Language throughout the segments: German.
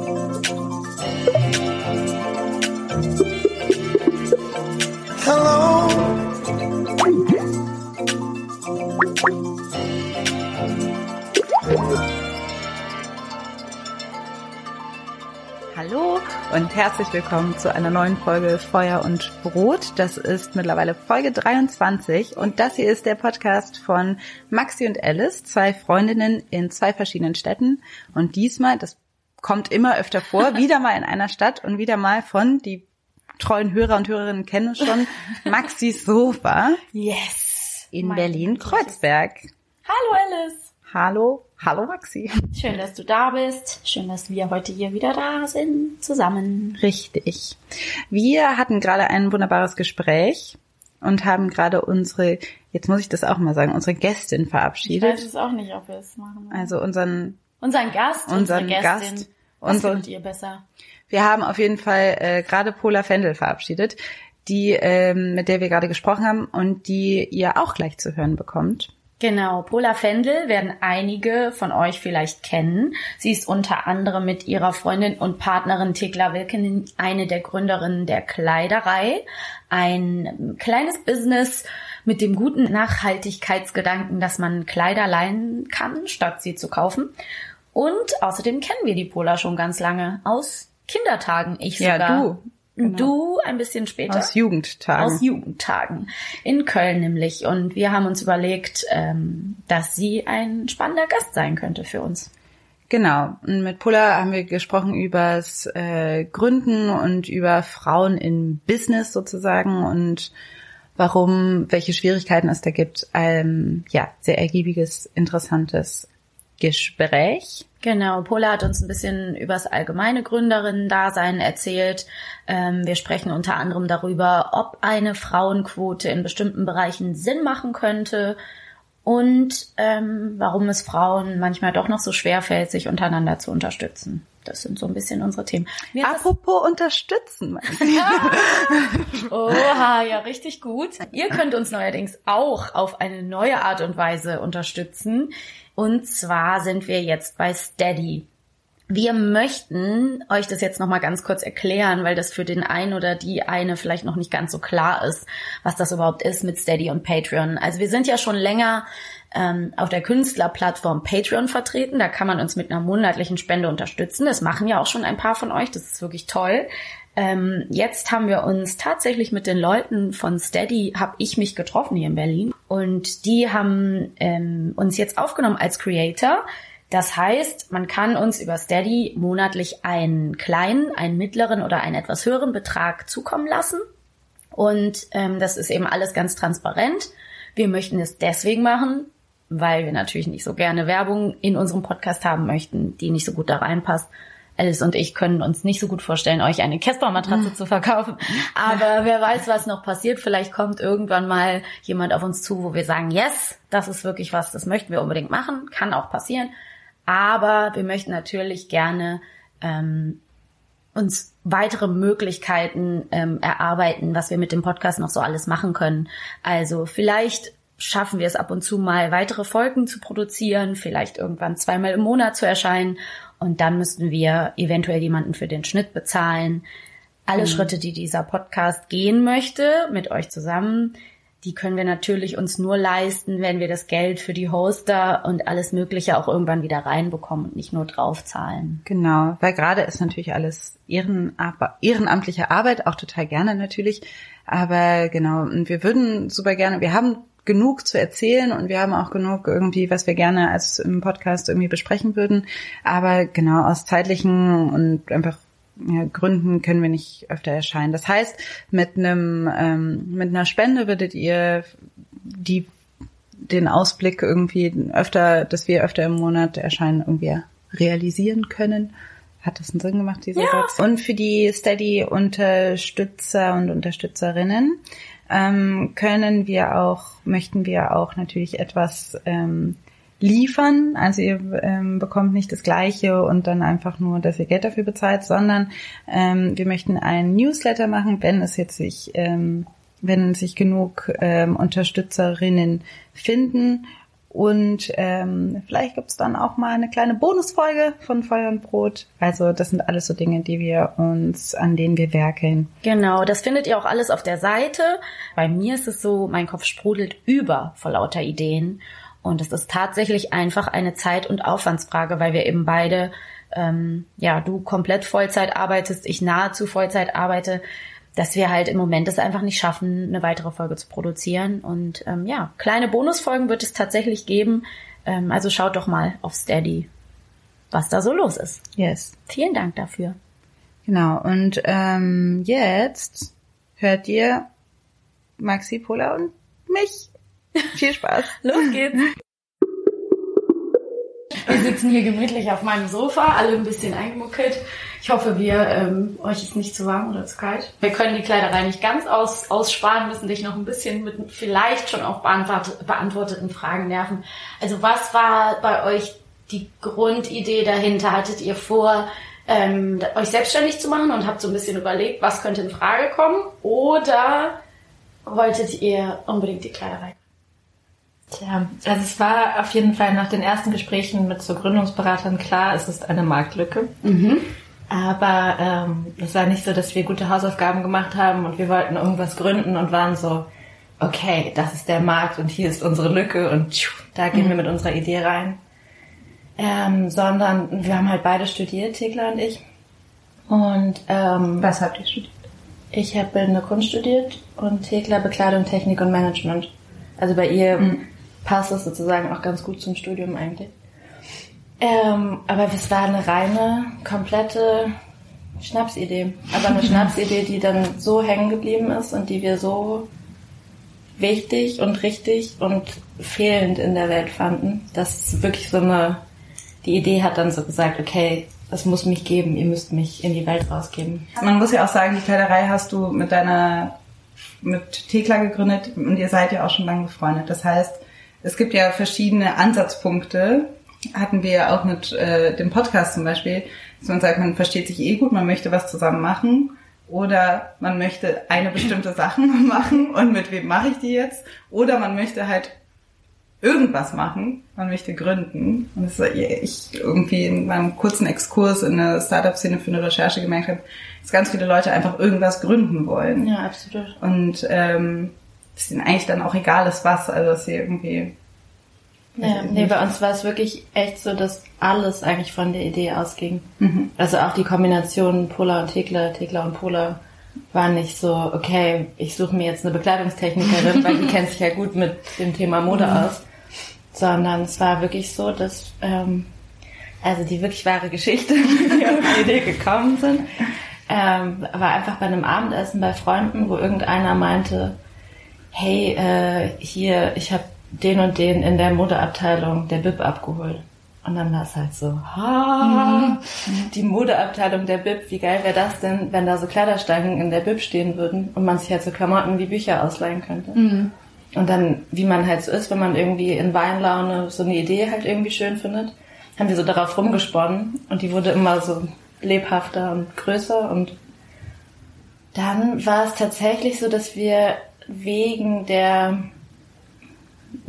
und herzlich willkommen zu einer neuen Folge Feuer und Brot. Das ist mittlerweile Folge 23 und das hier ist der Podcast von Maxi und Alice, zwei Freundinnen in zwei verschiedenen Städten und diesmal, das kommt immer öfter vor, wieder mal in einer Stadt und wieder mal von, die treuen Hörer und Hörerinnen kennen es schon, Maxis Sofa. Yes! In Berlin-Kreuzberg. Hallo Alice! Hallo, hallo Maxi. Schön, dass du da bist. Schön, dass wir heute hier wieder da sind, zusammen. Richtig. Wir hatten gerade ein wunderbares Gespräch und haben gerade unsere, jetzt muss ich das auch mal sagen, unsere Gästin verabschiedet. Ich weiß es auch nicht, ob wir es machen. Also unseren, unseren Gast, unseren unsere Gast, Gästin. Was unsere, findet ihr besser? Wir haben auf jeden Fall äh, gerade Pola Fendel verabschiedet, die, ähm, mit der wir gerade gesprochen haben und die ihr auch gleich zu hören bekommt. Genau, Pola Fendel werden einige von euch vielleicht kennen. Sie ist unter anderem mit ihrer Freundin und Partnerin Thekla Wilken eine der Gründerinnen der Kleiderei. Ein kleines Business mit dem guten Nachhaltigkeitsgedanken, dass man Kleider leihen kann, statt sie zu kaufen. Und außerdem kennen wir die Pola schon ganz lange aus Kindertagen. Ich Ja, sogar. du. Genau. Du ein bisschen später. Aus Jugendtagen. Aus Jugendtagen. In Köln nämlich. Und wir haben uns überlegt, ähm, dass sie ein spannender Gast sein könnte für uns. Genau. Und mit Pulla haben wir gesprochen übers äh, Gründen und über Frauen in Business sozusagen und warum, welche Schwierigkeiten es da gibt. Ähm, ja, sehr ergiebiges, interessantes Gespräch. Genau, Pola hat uns ein bisschen übers allgemeine Gründerinnen-Dasein erzählt. Ähm, wir sprechen unter anderem darüber, ob eine Frauenquote in bestimmten Bereichen Sinn machen könnte und ähm, warum es Frauen manchmal doch noch so schwer fällt, sich untereinander zu unterstützen. Das sind so ein bisschen unsere Themen. Mir Apropos unterstützen. Oha, ja, richtig gut. Ihr könnt uns neuerdings auch auf eine neue Art und Weise unterstützen. Und zwar sind wir jetzt bei Steady. Wir möchten euch das jetzt nochmal ganz kurz erklären, weil das für den einen oder die eine vielleicht noch nicht ganz so klar ist, was das überhaupt ist mit Steady und Patreon. Also wir sind ja schon länger ähm, auf der Künstlerplattform Patreon vertreten. Da kann man uns mit einer monatlichen Spende unterstützen. Das machen ja auch schon ein paar von euch. Das ist wirklich toll. Ähm, jetzt haben wir uns tatsächlich mit den Leuten von Steady, habe ich mich getroffen hier in Berlin. Und die haben ähm, uns jetzt aufgenommen als Creator. Das heißt, man kann uns über Steady monatlich einen kleinen, einen mittleren oder einen etwas höheren Betrag zukommen lassen. Und ähm, das ist eben alles ganz transparent. Wir möchten es deswegen machen, weil wir natürlich nicht so gerne Werbung in unserem Podcast haben möchten, die nicht so gut da reinpasst. Alice und ich können uns nicht so gut vorstellen, euch eine Casper-Matratze zu verkaufen. Aber wer weiß, was noch passiert. Vielleicht kommt irgendwann mal jemand auf uns zu, wo wir sagen, yes, das ist wirklich was, das möchten wir unbedingt machen. Kann auch passieren. Aber wir möchten natürlich gerne ähm, uns weitere Möglichkeiten ähm, erarbeiten, was wir mit dem Podcast noch so alles machen können. Also vielleicht schaffen wir es ab und zu mal weitere Folgen zu produzieren, vielleicht irgendwann zweimal im Monat zu erscheinen und dann müssten wir eventuell jemanden für den Schnitt bezahlen. Alle Schritte, die dieser Podcast gehen möchte, mit euch zusammen, die können wir natürlich uns nur leisten, wenn wir das Geld für die Hoster und alles Mögliche auch irgendwann wieder reinbekommen und nicht nur draufzahlen. Genau, weil gerade ist natürlich alles Ehrenab ehrenamtliche Arbeit, auch total gerne natürlich. Aber genau, und wir würden super gerne, wir haben genug zu erzählen und wir haben auch genug irgendwie, was wir gerne als im Podcast irgendwie besprechen würden. Aber genau, aus zeitlichen und einfach ja, Gründen können wir nicht öfter erscheinen. Das heißt, mit einem ähm, mit einer Spende würdet ihr die den Ausblick irgendwie öfter, dass wir öfter im Monat erscheinen, irgendwie realisieren können. Hat das einen Sinn gemacht, dieser Ja. Satz? Und für die Steady-Unterstützer und Unterstützerinnen ähm, können wir auch, möchten wir auch natürlich etwas ähm, liefern. Also ihr ähm, bekommt nicht das Gleiche und dann einfach nur, dass ihr Geld dafür bezahlt, sondern ähm, wir möchten einen Newsletter machen, wenn es jetzt sich ähm, wenn sich genug ähm, Unterstützerinnen finden. Und ähm, vielleicht gibt's dann auch mal eine kleine Bonusfolge von Feuer und Brot. Also das sind alles so Dinge, die wir uns, an denen wir werkeln. Genau, das findet ihr auch alles auf der Seite. Bei mir ist es so, mein Kopf sprudelt über vor lauter Ideen. Und es ist tatsächlich einfach eine Zeit- und Aufwandsfrage, weil wir eben beide, ähm, ja, du komplett Vollzeit arbeitest, ich nahezu Vollzeit arbeite dass wir halt im Moment es einfach nicht schaffen, eine weitere Folge zu produzieren. Und ähm, ja, kleine Bonusfolgen wird es tatsächlich geben. Ähm, also schaut doch mal auf Steady, was da so los ist. Yes. Vielen Dank dafür. Genau. Und ähm, jetzt hört ihr Maxi, Pola und mich. Viel Spaß. Los geht's. Wir sitzen hier gemütlich auf meinem Sofa, alle ein bisschen eingemuckelt. Ich hoffe, wir ähm, euch ist nicht zu warm oder zu kalt. Wir können die Kleiderei nicht ganz aus, aussparen, müssen dich noch ein bisschen mit vielleicht schon auch beantwort, beantworteten Fragen nerven. Also was war bei euch die Grundidee dahinter? Hattet ihr vor, ähm, euch selbstständig zu machen und habt so ein bisschen überlegt, was könnte in Frage kommen? Oder wolltet ihr unbedingt die Kleiderei? Tja, also es war auf jeden Fall nach den ersten Gesprächen mit so Gründungsberatern klar, es ist eine Marktlücke. Mhm. Aber ähm, es war nicht so, dass wir gute Hausaufgaben gemacht haben und wir wollten irgendwas gründen und waren so, okay, das ist der Markt und hier ist unsere Lücke und tschuh, da gehen mhm. wir mit unserer Idee rein. Ähm, sondern wir haben halt beide studiert, Thekla und ich. Und ähm, was habt ihr studiert? Ich habe Bildende Kunst studiert und Thekla Bekleidung, Technik und Management. Also bei ihr mhm. passt es sozusagen auch ganz gut zum Studium eigentlich. Ähm, aber es war eine reine, komplette Schnapsidee. Aber eine Schnapsidee, die dann so hängen geblieben ist und die wir so wichtig und richtig und fehlend in der Welt fanden, dass wirklich so eine, die Idee hat dann so gesagt, okay, das muss mich geben, ihr müsst mich in die Welt rausgeben. Man muss ja auch sagen, die Kleiderei hast du mit deiner, mit Thekla gegründet und ihr seid ja auch schon lange befreundet. Das heißt, es gibt ja verschiedene Ansatzpunkte, hatten wir ja auch mit äh, dem Podcast zum Beispiel, dass man sagt, man versteht sich eh gut, man möchte was zusammen machen oder man möchte eine bestimmte Sachen machen und mit wem mache ich die jetzt oder man möchte halt irgendwas machen, man möchte gründen und das ich irgendwie in meinem kurzen Exkurs in der Startup-Szene für eine Recherche gemerkt habe, dass ganz viele Leute einfach irgendwas gründen wollen. Ja, absolut. Und ähm, es ihnen eigentlich dann auch egal ist was, also dass sie irgendwie ja, nee, bei uns war es wirklich echt so, dass alles eigentlich von der Idee ausging. Mhm. Also auch die Kombination Pola und Thekla, Thekla und Pola war nicht so, okay, ich suche mir jetzt eine Bekleidungstechnikerin, weil die kennt sich ja gut mit dem Thema Mode mhm. aus. Sondern es war wirklich so, dass, ähm, also die wirklich wahre Geschichte, wie wir auf die Idee gekommen sind, ähm, war einfach bei einem Abendessen bei Freunden, wo irgendeiner meinte, hey, äh, hier, ich habe den und den in der Modeabteilung der Bib abgeholt. Und dann war es halt so, ha, mhm. die Modeabteilung der Bib, wie geil wäre das denn, wenn da so Kleiderstangen in der Bib stehen würden und man sich halt so Klamotten wie Bücher ausleihen könnte. Mhm. Und dann, wie man halt so ist, wenn man irgendwie in Weinlaune so eine Idee halt irgendwie schön findet, haben wir so darauf rumgesponnen und die wurde immer so lebhafter und größer und dann war es tatsächlich so, dass wir wegen der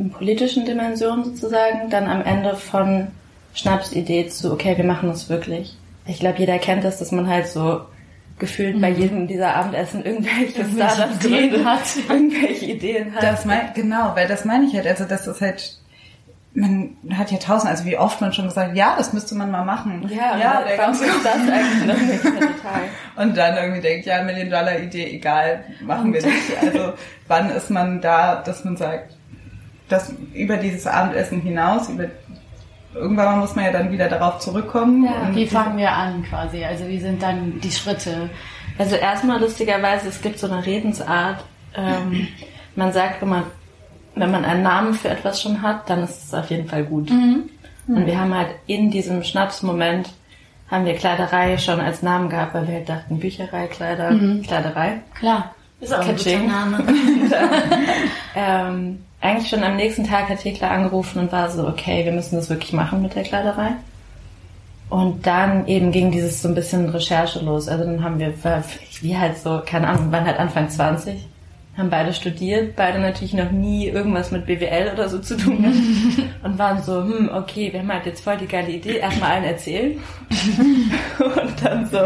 politischen Dimension sozusagen, dann am Ende von Schnapsidee zu, okay, wir machen das wirklich. Ich glaube, jeder kennt das, dass man halt so gefühlt mhm. bei jedem dieser Abendessen irgendwelche Startups Ideen hat, irgendwelche Ideen hat. Das mein, genau, weil das meine ich halt, also das ist halt, man hat ja tausend, also wie oft man schon gesagt, ja, das müsste man mal machen. Ja, ja der ganz ist das eigentlich noch nicht total. Und dann irgendwie denkt, ja, Million Dollar Idee, egal, machen wir nicht. Also wann ist man da, dass man sagt, das über dieses Abendessen hinaus, über irgendwann muss man ja dann wieder darauf zurückkommen. Ja, wie fangen wir an quasi? Also wie sind dann die Schritte? Also erstmal lustigerweise, es gibt so eine Redensart. Ähm, man sagt immer, wenn man einen Namen für etwas schon hat, dann ist es auf jeden Fall gut. Mhm. Mhm. Und wir haben halt in diesem Schnapsmoment haben wir Kleiderei schon als Namen gehabt, weil wir halt dachten, Bücherei, Kleider, mhm. Kleiderei. Klar. Ist auch Catching. ein guter Name. ähm, eigentlich schon am nächsten Tag hat Thekla angerufen und war so, okay, wir müssen das wirklich machen mit der Kleiderei. Und dann eben ging dieses so ein bisschen Recherche los. Also dann haben wir, wie halt so, keine Ahnung, waren halt Anfang 20. haben beide studiert, beide natürlich noch nie irgendwas mit BWL oder so zu tun und waren so, hm, okay, wir haben halt jetzt voll die geile Idee, erstmal allen erzählen und dann so,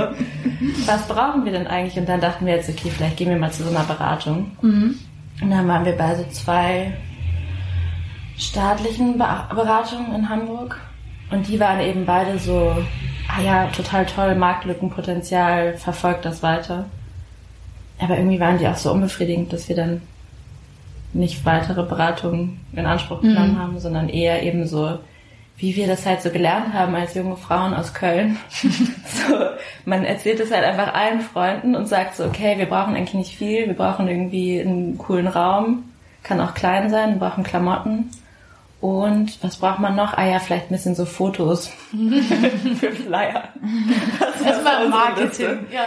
was brauchen wir denn eigentlich? Und dann dachten wir jetzt, okay, vielleicht gehen wir mal zu so einer Beratung. Mhm. Und dann waren wir bei so zwei staatlichen Beratungen in Hamburg und die waren eben beide so, ah ja, total toll, Marktlückenpotenzial, verfolgt das weiter. Aber irgendwie waren die auch so unbefriedigend, dass wir dann nicht weitere Beratungen in Anspruch genommen mhm. haben, sondern eher eben so, wie wir das halt so gelernt haben als junge Frauen aus Köln. so, man erzählt es halt einfach allen Freunden und sagt so, okay, wir brauchen eigentlich nicht viel, wir brauchen irgendwie einen coolen Raum, kann auch klein sein, wir brauchen Klamotten. Und was braucht man noch? Ah ja, vielleicht ein bisschen so Fotos für Flyer. Das war Marketing, ja.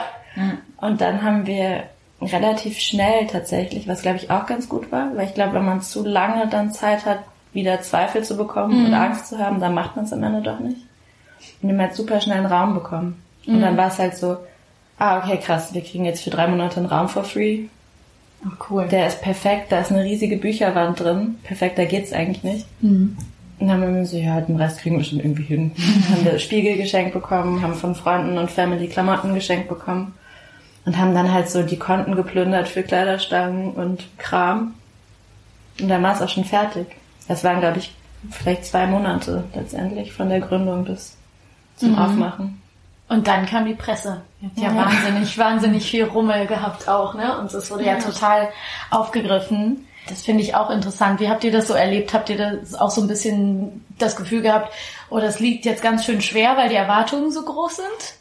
Und dann haben wir relativ schnell tatsächlich, was glaube ich auch ganz gut war, weil ich glaube, wenn man zu lange dann Zeit hat, wieder Zweifel zu bekommen mhm. und Angst zu haben, dann macht man es am Ende doch nicht. Und wir haben halt super schnell einen Raum bekommen. Mhm. Und dann war es halt so, ah, okay, krass, wir kriegen jetzt für drei Monate einen Raum for free. Oh, cool. Der ist perfekt, da ist eine riesige Bücherwand drin. Perfekt, da geht's eigentlich nicht. Mhm. Und dann haben wir so, ja, den Rest kriegen wir schon irgendwie hin. haben wir Spiegel geschenkt bekommen, haben von Freunden und Family Klamotten geschenkt bekommen und haben dann halt so die Konten geplündert für Kleiderstangen und Kram. Und dann war es auch schon fertig. Das waren, glaube ich, vielleicht zwei Monate letztendlich von der Gründung bis zum mhm. Aufmachen. Und dann kam die Presse. Ja, ja, wahnsinnig, wahnsinnig viel Rummel gehabt auch, ne? Und es wurde ja, ja total aufgegriffen. Das finde ich auch interessant. Wie habt ihr das so erlebt? Habt ihr das auch so ein bisschen das Gefühl gehabt, oh, das liegt jetzt ganz schön schwer, weil die Erwartungen so groß sind?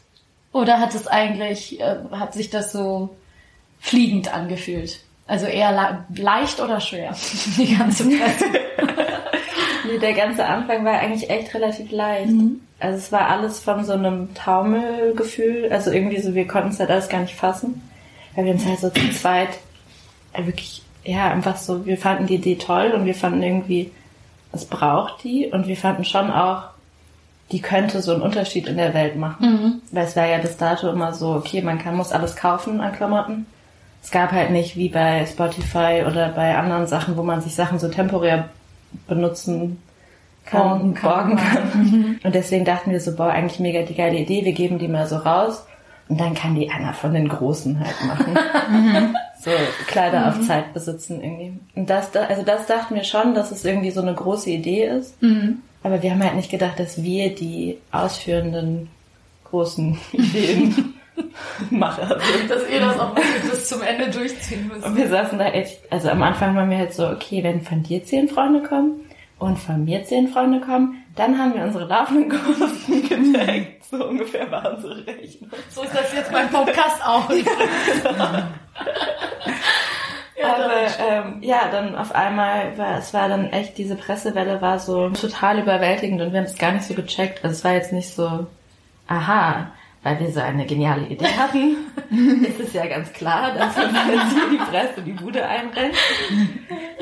Oder hat es eigentlich, äh, hat sich das so fliegend angefühlt? Also eher leicht oder schwer? Die ganze Presse. nee, der ganze Anfang war eigentlich echt relativ leicht. Mhm. Also es war alles von so einem Taumelgefühl. Also irgendwie so, wir konnten es halt alles gar nicht fassen. Weil wir uns halt so zu zweit äh, wirklich, ja, einfach so, wir fanden die Idee toll und wir fanden irgendwie, es braucht die und wir fanden schon auch, die könnte so einen Unterschied in der Welt machen. Mhm. Weil es war ja bis dato immer so, okay, man kann, muss alles kaufen an Klamotten. Es gab halt nicht wie bei Spotify oder bei anderen Sachen, wo man sich Sachen so temporär benutzen kann, borgen kann. kann. Mhm. Und deswegen dachten wir so, boah, eigentlich mega die geile Idee, wir geben die mal so raus. Und dann kann die einer von den Großen halt machen. Mhm. so Kleider mhm. auf Zeit besitzen irgendwie. Und das, also das dachten wir schon, dass es irgendwie so eine große Idee ist. Mhm. Aber wir haben halt nicht gedacht, dass wir die ausführenden großen Ideen Macher sind. Dass ihr das auch bis zum Ende durchziehen müsst. Und wir saßen da echt, also am Anfang waren wir halt so, okay, wenn von dir zehn Freunde kommen und von mir zehn Freunde kommen, dann haben wir unsere laufenden Kosten gedeckt. So ungefähr war unsere Rechnung. So ist das jetzt beim Podcast auch. Ja, Aber ähm, ja, dann auf einmal war es war dann echt diese Pressewelle war so total überwältigend und wir haben es gar nicht so gecheckt. Also es war jetzt nicht so, aha, weil wir so eine geniale Idee hatten, ist es ja ganz klar, dass uns jetzt hier die Presse die Bude einrennt.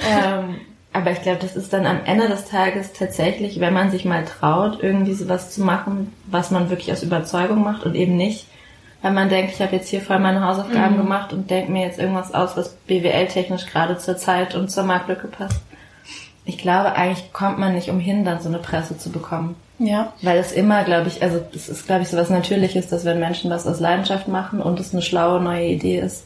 ähm, aber ich glaube, das ist dann am Ende des Tages tatsächlich, wenn man sich mal traut, irgendwie sowas zu machen, was man wirklich aus Überzeugung macht und eben nicht weil man denkt, ich habe jetzt hier voll meine Hausaufgaben mhm. gemacht und denke mir jetzt irgendwas aus, was BWL-technisch gerade zur Zeit und zur Marktlücke passt. Ich glaube, eigentlich kommt man nicht umhin, dann so eine Presse zu bekommen. Ja. Weil es immer, glaube ich, also es ist, glaube ich, so was Natürliches, dass wenn Menschen was aus Leidenschaft machen und es eine schlaue neue Idee ist,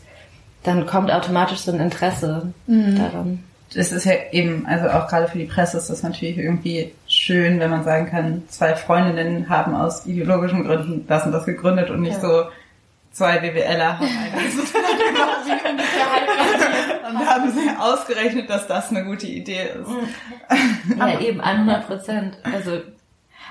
dann kommt automatisch so ein Interesse mhm. daran. Das ist ja eben, also auch gerade für die Presse ist das natürlich irgendwie schön, wenn man sagen kann, zwei Freundinnen haben aus ideologischen Gründen das und das gegründet und nicht ja. so, zwei BWLer haben eine Und haben sie ausgerechnet, dass das eine gute Idee ist. Ja, eben 100 Prozent. Also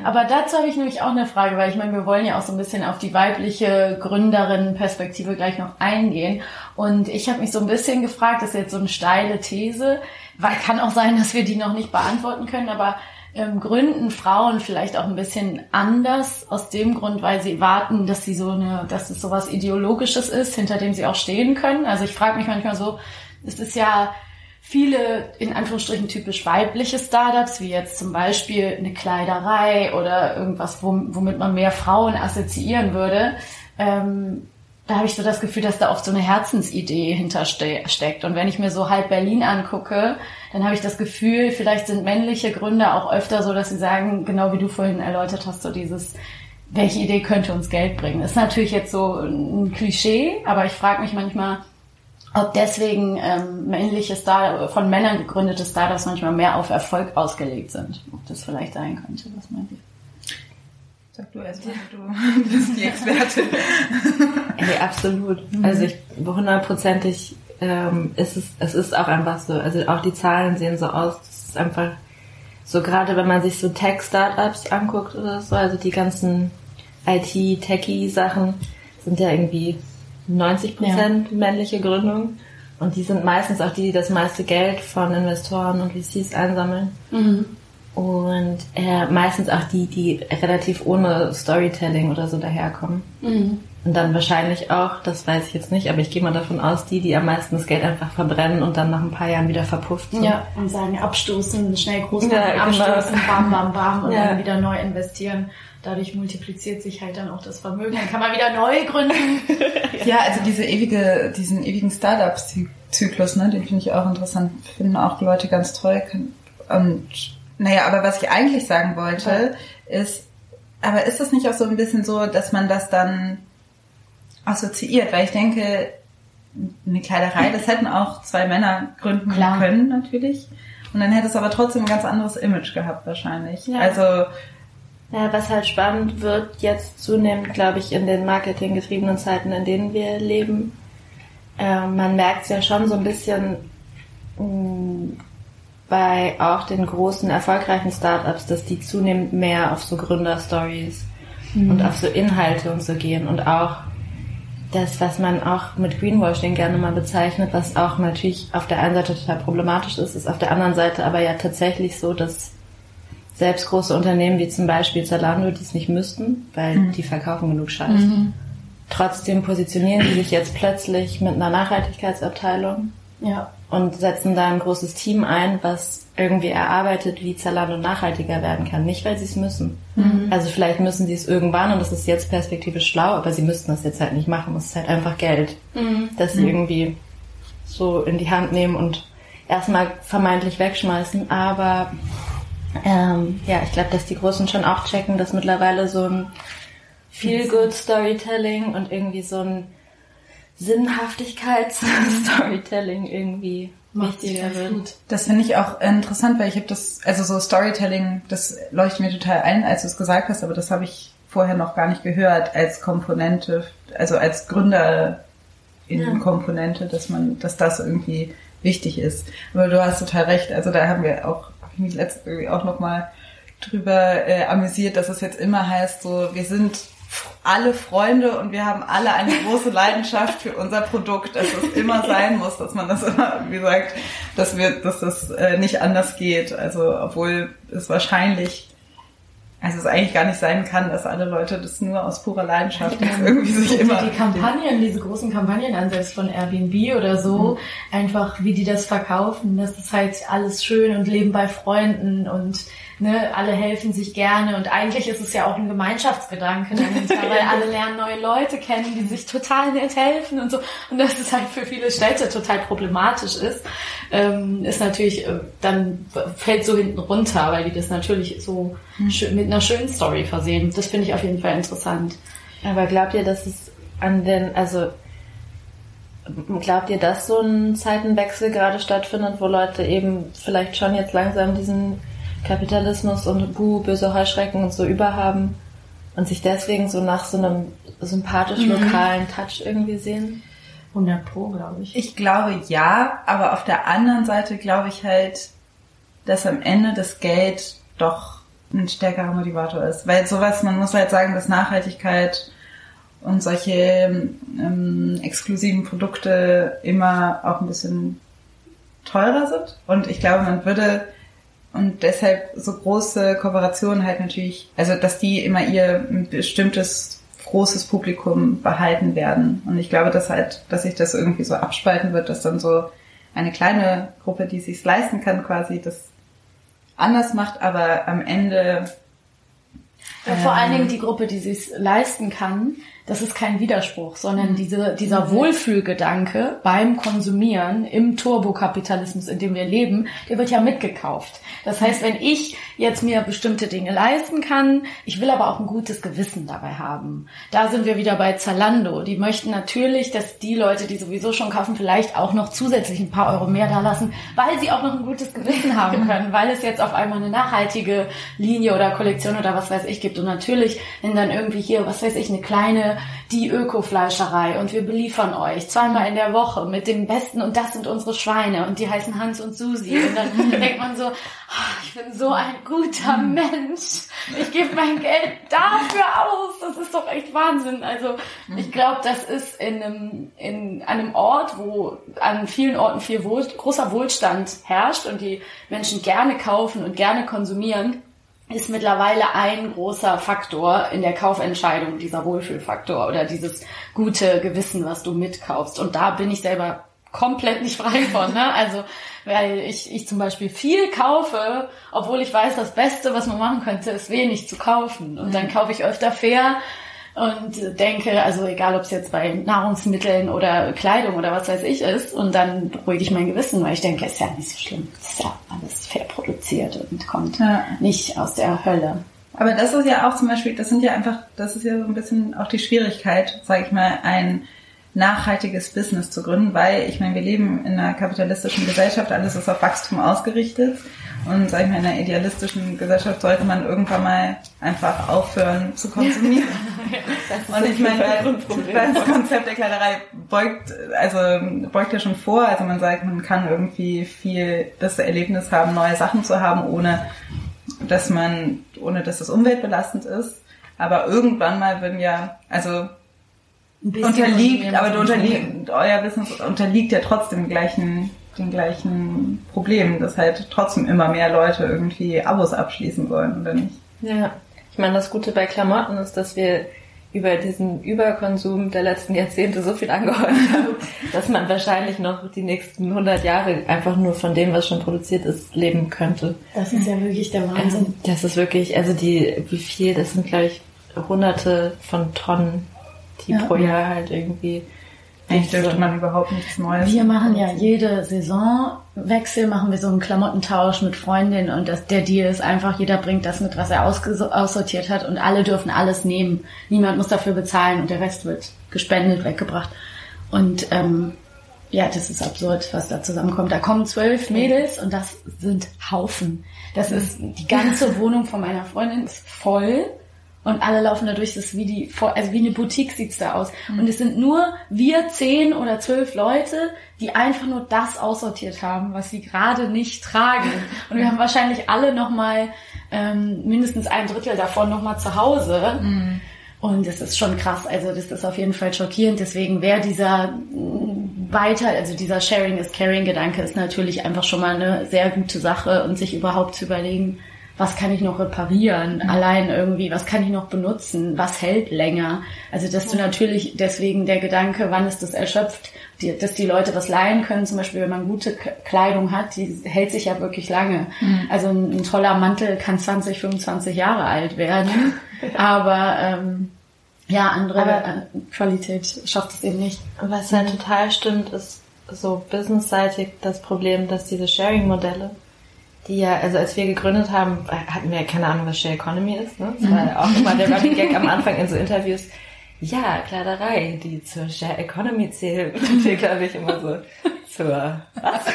aber dazu habe ich nämlich auch eine Frage, weil ich meine, wir wollen ja auch so ein bisschen auf die weibliche Gründerinnenperspektive gleich noch eingehen. Und ich habe mich so ein bisschen gefragt, das ist jetzt so eine steile These, weil kann auch sein, dass wir die noch nicht beantworten können, aber ähm, gründen Frauen vielleicht auch ein bisschen anders aus dem Grund, weil sie warten, dass sie so eine, dass es sowas ideologisches ist, hinter dem sie auch stehen können. Also ich frage mich manchmal so, es ist ja viele in Anführungsstrichen typisch weibliche Startups, wie jetzt zum Beispiel eine Kleiderei oder irgendwas, womit man mehr Frauen assoziieren würde. Ähm, da habe ich so das Gefühl, dass da oft so eine Herzensidee hintersteckt. Und wenn ich mir so halb Berlin angucke, dann habe ich das Gefühl, vielleicht sind männliche Gründer auch öfter so, dass sie sagen, genau wie du vorhin erläutert hast, so dieses, welche Idee könnte uns Geld bringen? Ist natürlich jetzt so ein Klischee, aber ich frage mich manchmal, ob deswegen ähm, männliche Star von Männern gegründete Startups manchmal mehr auf Erfolg ausgelegt sind. Ob das vielleicht sein könnte, was meint ihr? Sag du erst mal, du bist die Expertin. Ey, absolut. Mhm. Also ich hundertprozentig ähm, ist es, es ist auch einfach so. Also auch die Zahlen sehen so aus. Das ist einfach so gerade, wenn man sich so Tech-Startups anguckt oder so, also die ganzen IT-Techie-Sachen sind ja irgendwie 90 Prozent ja. männliche Gründung. Und die sind meistens auch die, die das meiste Geld von Investoren und VCs einsammeln. Mhm. Und äh, meistens auch die, die relativ ohne Storytelling oder so daherkommen. Mhm. Und dann wahrscheinlich auch, das weiß ich jetzt nicht, aber ich gehe mal davon aus, die, die am meisten das Geld einfach verbrennen und dann nach ein paar Jahren wieder verpufft sind. Ja, und sagen abstoßen, schnell groß machen, ja, genau. abstoßen, bam, bam, bam und ja. dann wieder neu investieren. Dadurch multipliziert sich halt dann auch das Vermögen. Dann kann man wieder neu gründen. ja, also diese ewige, diesen ewigen Startup-Zyklus, ne, den finde ich auch interessant. Finden auch die Leute ganz toll. Und naja, aber was ich eigentlich sagen wollte, ja. ist, aber ist es nicht auch so ein bisschen so, dass man das dann assoziiert? Weil ich denke, eine Kleiderei, das hätten auch zwei Männer gründen Klar. können, natürlich. Und dann hätte es aber trotzdem ein ganz anderes Image gehabt, wahrscheinlich. Ja. Also, ja, was halt spannend wird jetzt zunehmend, glaube ich, in den marketinggetriebenen Zeiten, in denen wir leben. Äh, man merkt es ja schon so ein bisschen, mh, mm, bei auch den großen, erfolgreichen Startups, dass die zunehmend mehr auf so Gründerstories mhm. und auf so Inhalte und so gehen und auch das, was man auch mit Greenwashing gerne mal bezeichnet, was auch natürlich auf der einen Seite total problematisch ist, ist auf der anderen Seite aber ja tatsächlich so, dass selbst große Unternehmen wie zum Beispiel Zalando, die es nicht müssten, weil mhm. die verkaufen genug Scheiß. Mhm. Trotzdem positionieren die sich jetzt plötzlich mit einer Nachhaltigkeitsabteilung ja. Und setzen da ein großes Team ein, was irgendwie erarbeitet, wie Zalando nachhaltiger werden kann. Nicht, weil sie es müssen. Mhm. Also vielleicht müssen sie es irgendwann und das ist jetzt perspektivisch schlau, aber sie müssten das jetzt halt nicht machen. Es ist halt einfach Geld, mhm. das sie mhm. irgendwie so in die Hand nehmen und erstmal vermeintlich wegschmeißen. Aber ähm, ja, ich glaube, dass die Großen schon auch checken, dass mittlerweile so ein Feel-Good Storytelling und irgendwie so ein Sinnhaftigkeits-Storytelling irgendwie wichtiger wird. Das finde ich auch interessant, weil ich habe das, also so Storytelling, das leuchtet mir total ein, als du es gesagt hast, aber das habe ich vorher noch gar nicht gehört als Komponente, also als Gründer in ja. Komponente, dass man, dass das irgendwie wichtig ist. Aber du hast total recht. Also da haben wir auch, ich mich letztens irgendwie auch noch mal drüber äh, amüsiert, dass es jetzt immer heißt, so wir sind alle Freunde und wir haben alle eine große Leidenschaft für unser Produkt, dass es immer sein muss, dass man das immer, wie gesagt, dass wir, dass das äh, nicht anders geht. Also, obwohl es wahrscheinlich, also es eigentlich gar nicht sein kann, dass alle Leute das nur aus purer Leidenschaft ja, irgendwie sich immer. Die Kampagnen, diese großen Kampagnen ansetzt von Airbnb oder so, mhm. einfach wie die das verkaufen, das ist halt alles schön und Leben bei Freunden und ne, alle helfen sich gerne und eigentlich ist es ja auch ein Gemeinschaftsgedanke dahinter, weil alle lernen neue Leute kennen, die sich total nett helfen und so und das ist halt für viele Städte total problematisch ist, ähm, ist natürlich äh, dann fällt so hinten runter, weil die das natürlich so hm. mit einer schönen Story versehen. Das finde ich auf jeden Fall interessant. Aber glaubt ihr, dass es an den, also Glaubt ihr, dass so ein Zeitenwechsel gerade stattfindet, wo Leute eben vielleicht schon jetzt langsam diesen Kapitalismus und Buh, böse Heuschrecken und so überhaben und sich deswegen so nach so einem sympathisch mhm. lokalen mhm. Touch irgendwie sehen? 100 Pro, glaube ich. Ich glaube ja, aber auf der anderen Seite glaube ich halt, dass am Ende das Geld doch ein stärkerer Motivator ist. Weil sowas, man muss halt sagen, dass Nachhaltigkeit und solche ähm, exklusiven Produkte immer auch ein bisschen teurer sind. Und ich glaube, man würde und deshalb so große Kooperationen halt natürlich, also dass die immer ihr bestimmtes großes Publikum behalten werden. Und ich glaube, dass halt, dass sich das irgendwie so abspalten wird, dass dann so eine kleine Gruppe, die sich leisten kann, quasi das anders macht, aber am Ende ja, vor allen Dingen die Gruppe, die sich leisten kann, das ist kein Widerspruch, sondern diese, dieser Wohlfühlgedanke beim Konsumieren im Turbokapitalismus, in dem wir leben, der wird ja mitgekauft. Das heißt, wenn ich jetzt mir bestimmte Dinge leisten kann, ich will aber auch ein gutes Gewissen dabei haben. Da sind wir wieder bei Zalando. Die möchten natürlich, dass die Leute, die sowieso schon kaufen, vielleicht auch noch zusätzlich ein paar Euro mehr da lassen, weil sie auch noch ein gutes Gewissen haben können, weil es jetzt auf einmal eine nachhaltige Linie oder Kollektion oder was weiß ich gibt. Und natürlich, wenn dann irgendwie hier, was weiß ich, eine kleine, die Öko-Fleischerei und wir beliefern euch zweimal in der Woche mit dem Besten und das sind unsere Schweine und die heißen Hans und Susi. Und dann denkt man so, oh, ich bin so ein guter Mensch. Ich gebe mein Geld dafür aus. Das ist doch echt Wahnsinn. Also ich glaube, das ist in einem, in einem Ort, wo an vielen Orten viel Wohl, großer Wohlstand herrscht und die Menschen gerne kaufen und gerne konsumieren, ist mittlerweile ein großer Faktor in der Kaufentscheidung, dieser Wohlfühlfaktor oder dieses gute Gewissen, was du mitkaufst. Und da bin ich selber komplett nicht frei von. Ne? Also weil ich, ich zum Beispiel viel kaufe, obwohl ich weiß, das Beste, was man machen könnte, ist wenig zu kaufen. Und dann mhm. kaufe ich öfter fair und denke, also egal ob es jetzt bei Nahrungsmitteln oder Kleidung oder was weiß ich ist, und dann beruhige ich mein Gewissen, weil ich denke, ist ja nicht so schlimm, ist ja alles fair produziert und kommt ja. nicht aus der Hölle. Aber das ist ja auch zum Beispiel, das sind ja einfach, das ist ja so ein bisschen auch die Schwierigkeit, sage ich mal, ein nachhaltiges Business zu gründen, weil ich meine, wir leben in einer kapitalistischen Gesellschaft, alles ist auf Wachstum ausgerichtet und sag ich mal, in einer idealistischen Gesellschaft sollte man irgendwann mal einfach aufhören zu konsumieren. und ich meine, weil das Konzept der Kleiderei beugt, also beugt ja schon vor, also man sagt, man kann irgendwie viel das Erlebnis haben, neue Sachen zu haben, ohne dass man, ohne dass es umweltbelastend ist. Aber irgendwann mal würden ja, also unterliegt, aber du unterliegt, euer Business unterliegt ja trotzdem gleichen, den gleichen Problemen, dass halt trotzdem immer mehr Leute irgendwie Abos abschließen wollen, oder nicht? Ja. Ich meine, das Gute bei Klamotten ist, dass wir über diesen Überkonsum der letzten Jahrzehnte so viel angehäuft haben, dass man wahrscheinlich noch die nächsten 100 Jahre einfach nur von dem, was schon produziert ist, leben könnte. Das ist ja wirklich der Wahnsinn. Das ist wirklich, also die, wie viel, das sind glaube ich hunderte von Tonnen die ja. pro Jahr halt irgendwie. Eigentlich dürfte man überhaupt nichts Neues. Wir machen ja jede Saisonwechsel, machen wir so einen Klamottentausch mit Freundinnen und das, der Deal ist einfach, jeder bringt das mit, was er aussortiert hat und alle dürfen alles nehmen. Niemand muss dafür bezahlen und der Rest wird gespendet, weggebracht. Und ähm, ja, das ist absurd, was da zusammenkommt. Da kommen zwölf Mädels und das sind Haufen. Das ist die ganze Wohnung von meiner Freundin ist voll und alle laufen da durch. Das ist wie die, also wie eine Boutique sieht's da aus. Mhm. Und es sind nur wir zehn oder zwölf Leute, die einfach nur das aussortiert haben, was sie gerade nicht tragen. Und wir haben wahrscheinlich alle nochmal ähm, mindestens ein Drittel davon nochmal zu Hause. Mhm. Und das ist schon krass. Also das ist auf jeden Fall schockierend. Deswegen wäre dieser weiter, also dieser Sharing is Caring Gedanke ist natürlich einfach schon mal eine sehr gute Sache und sich überhaupt zu überlegen, was kann ich noch reparieren, mhm. allein irgendwie, was kann ich noch benutzen, was hält länger. Also dass du natürlich deswegen der Gedanke, wann ist das erschöpft, die, dass die Leute was leihen können, zum Beispiel wenn man gute Kleidung hat, die hält sich ja wirklich lange. Mhm. Also ein, ein, toller Mantel kann 20, 25 Jahre alt werden, aber ähm, ja, andere aber, äh, Qualität schafft es eben nicht. Was halt total stimmt, ist so businessseitig das Problem, dass diese Sharing-Modelle die ja, also als wir gegründet haben, hatten wir ja keine Ahnung, was Share Economy ist. Ne? Das war ja auch immer der Running Gag am Anfang in so Interviews. Ja, Kleiderei, die zur Share Economy zählt. Und wir, glaube ich, immer so zur... Was?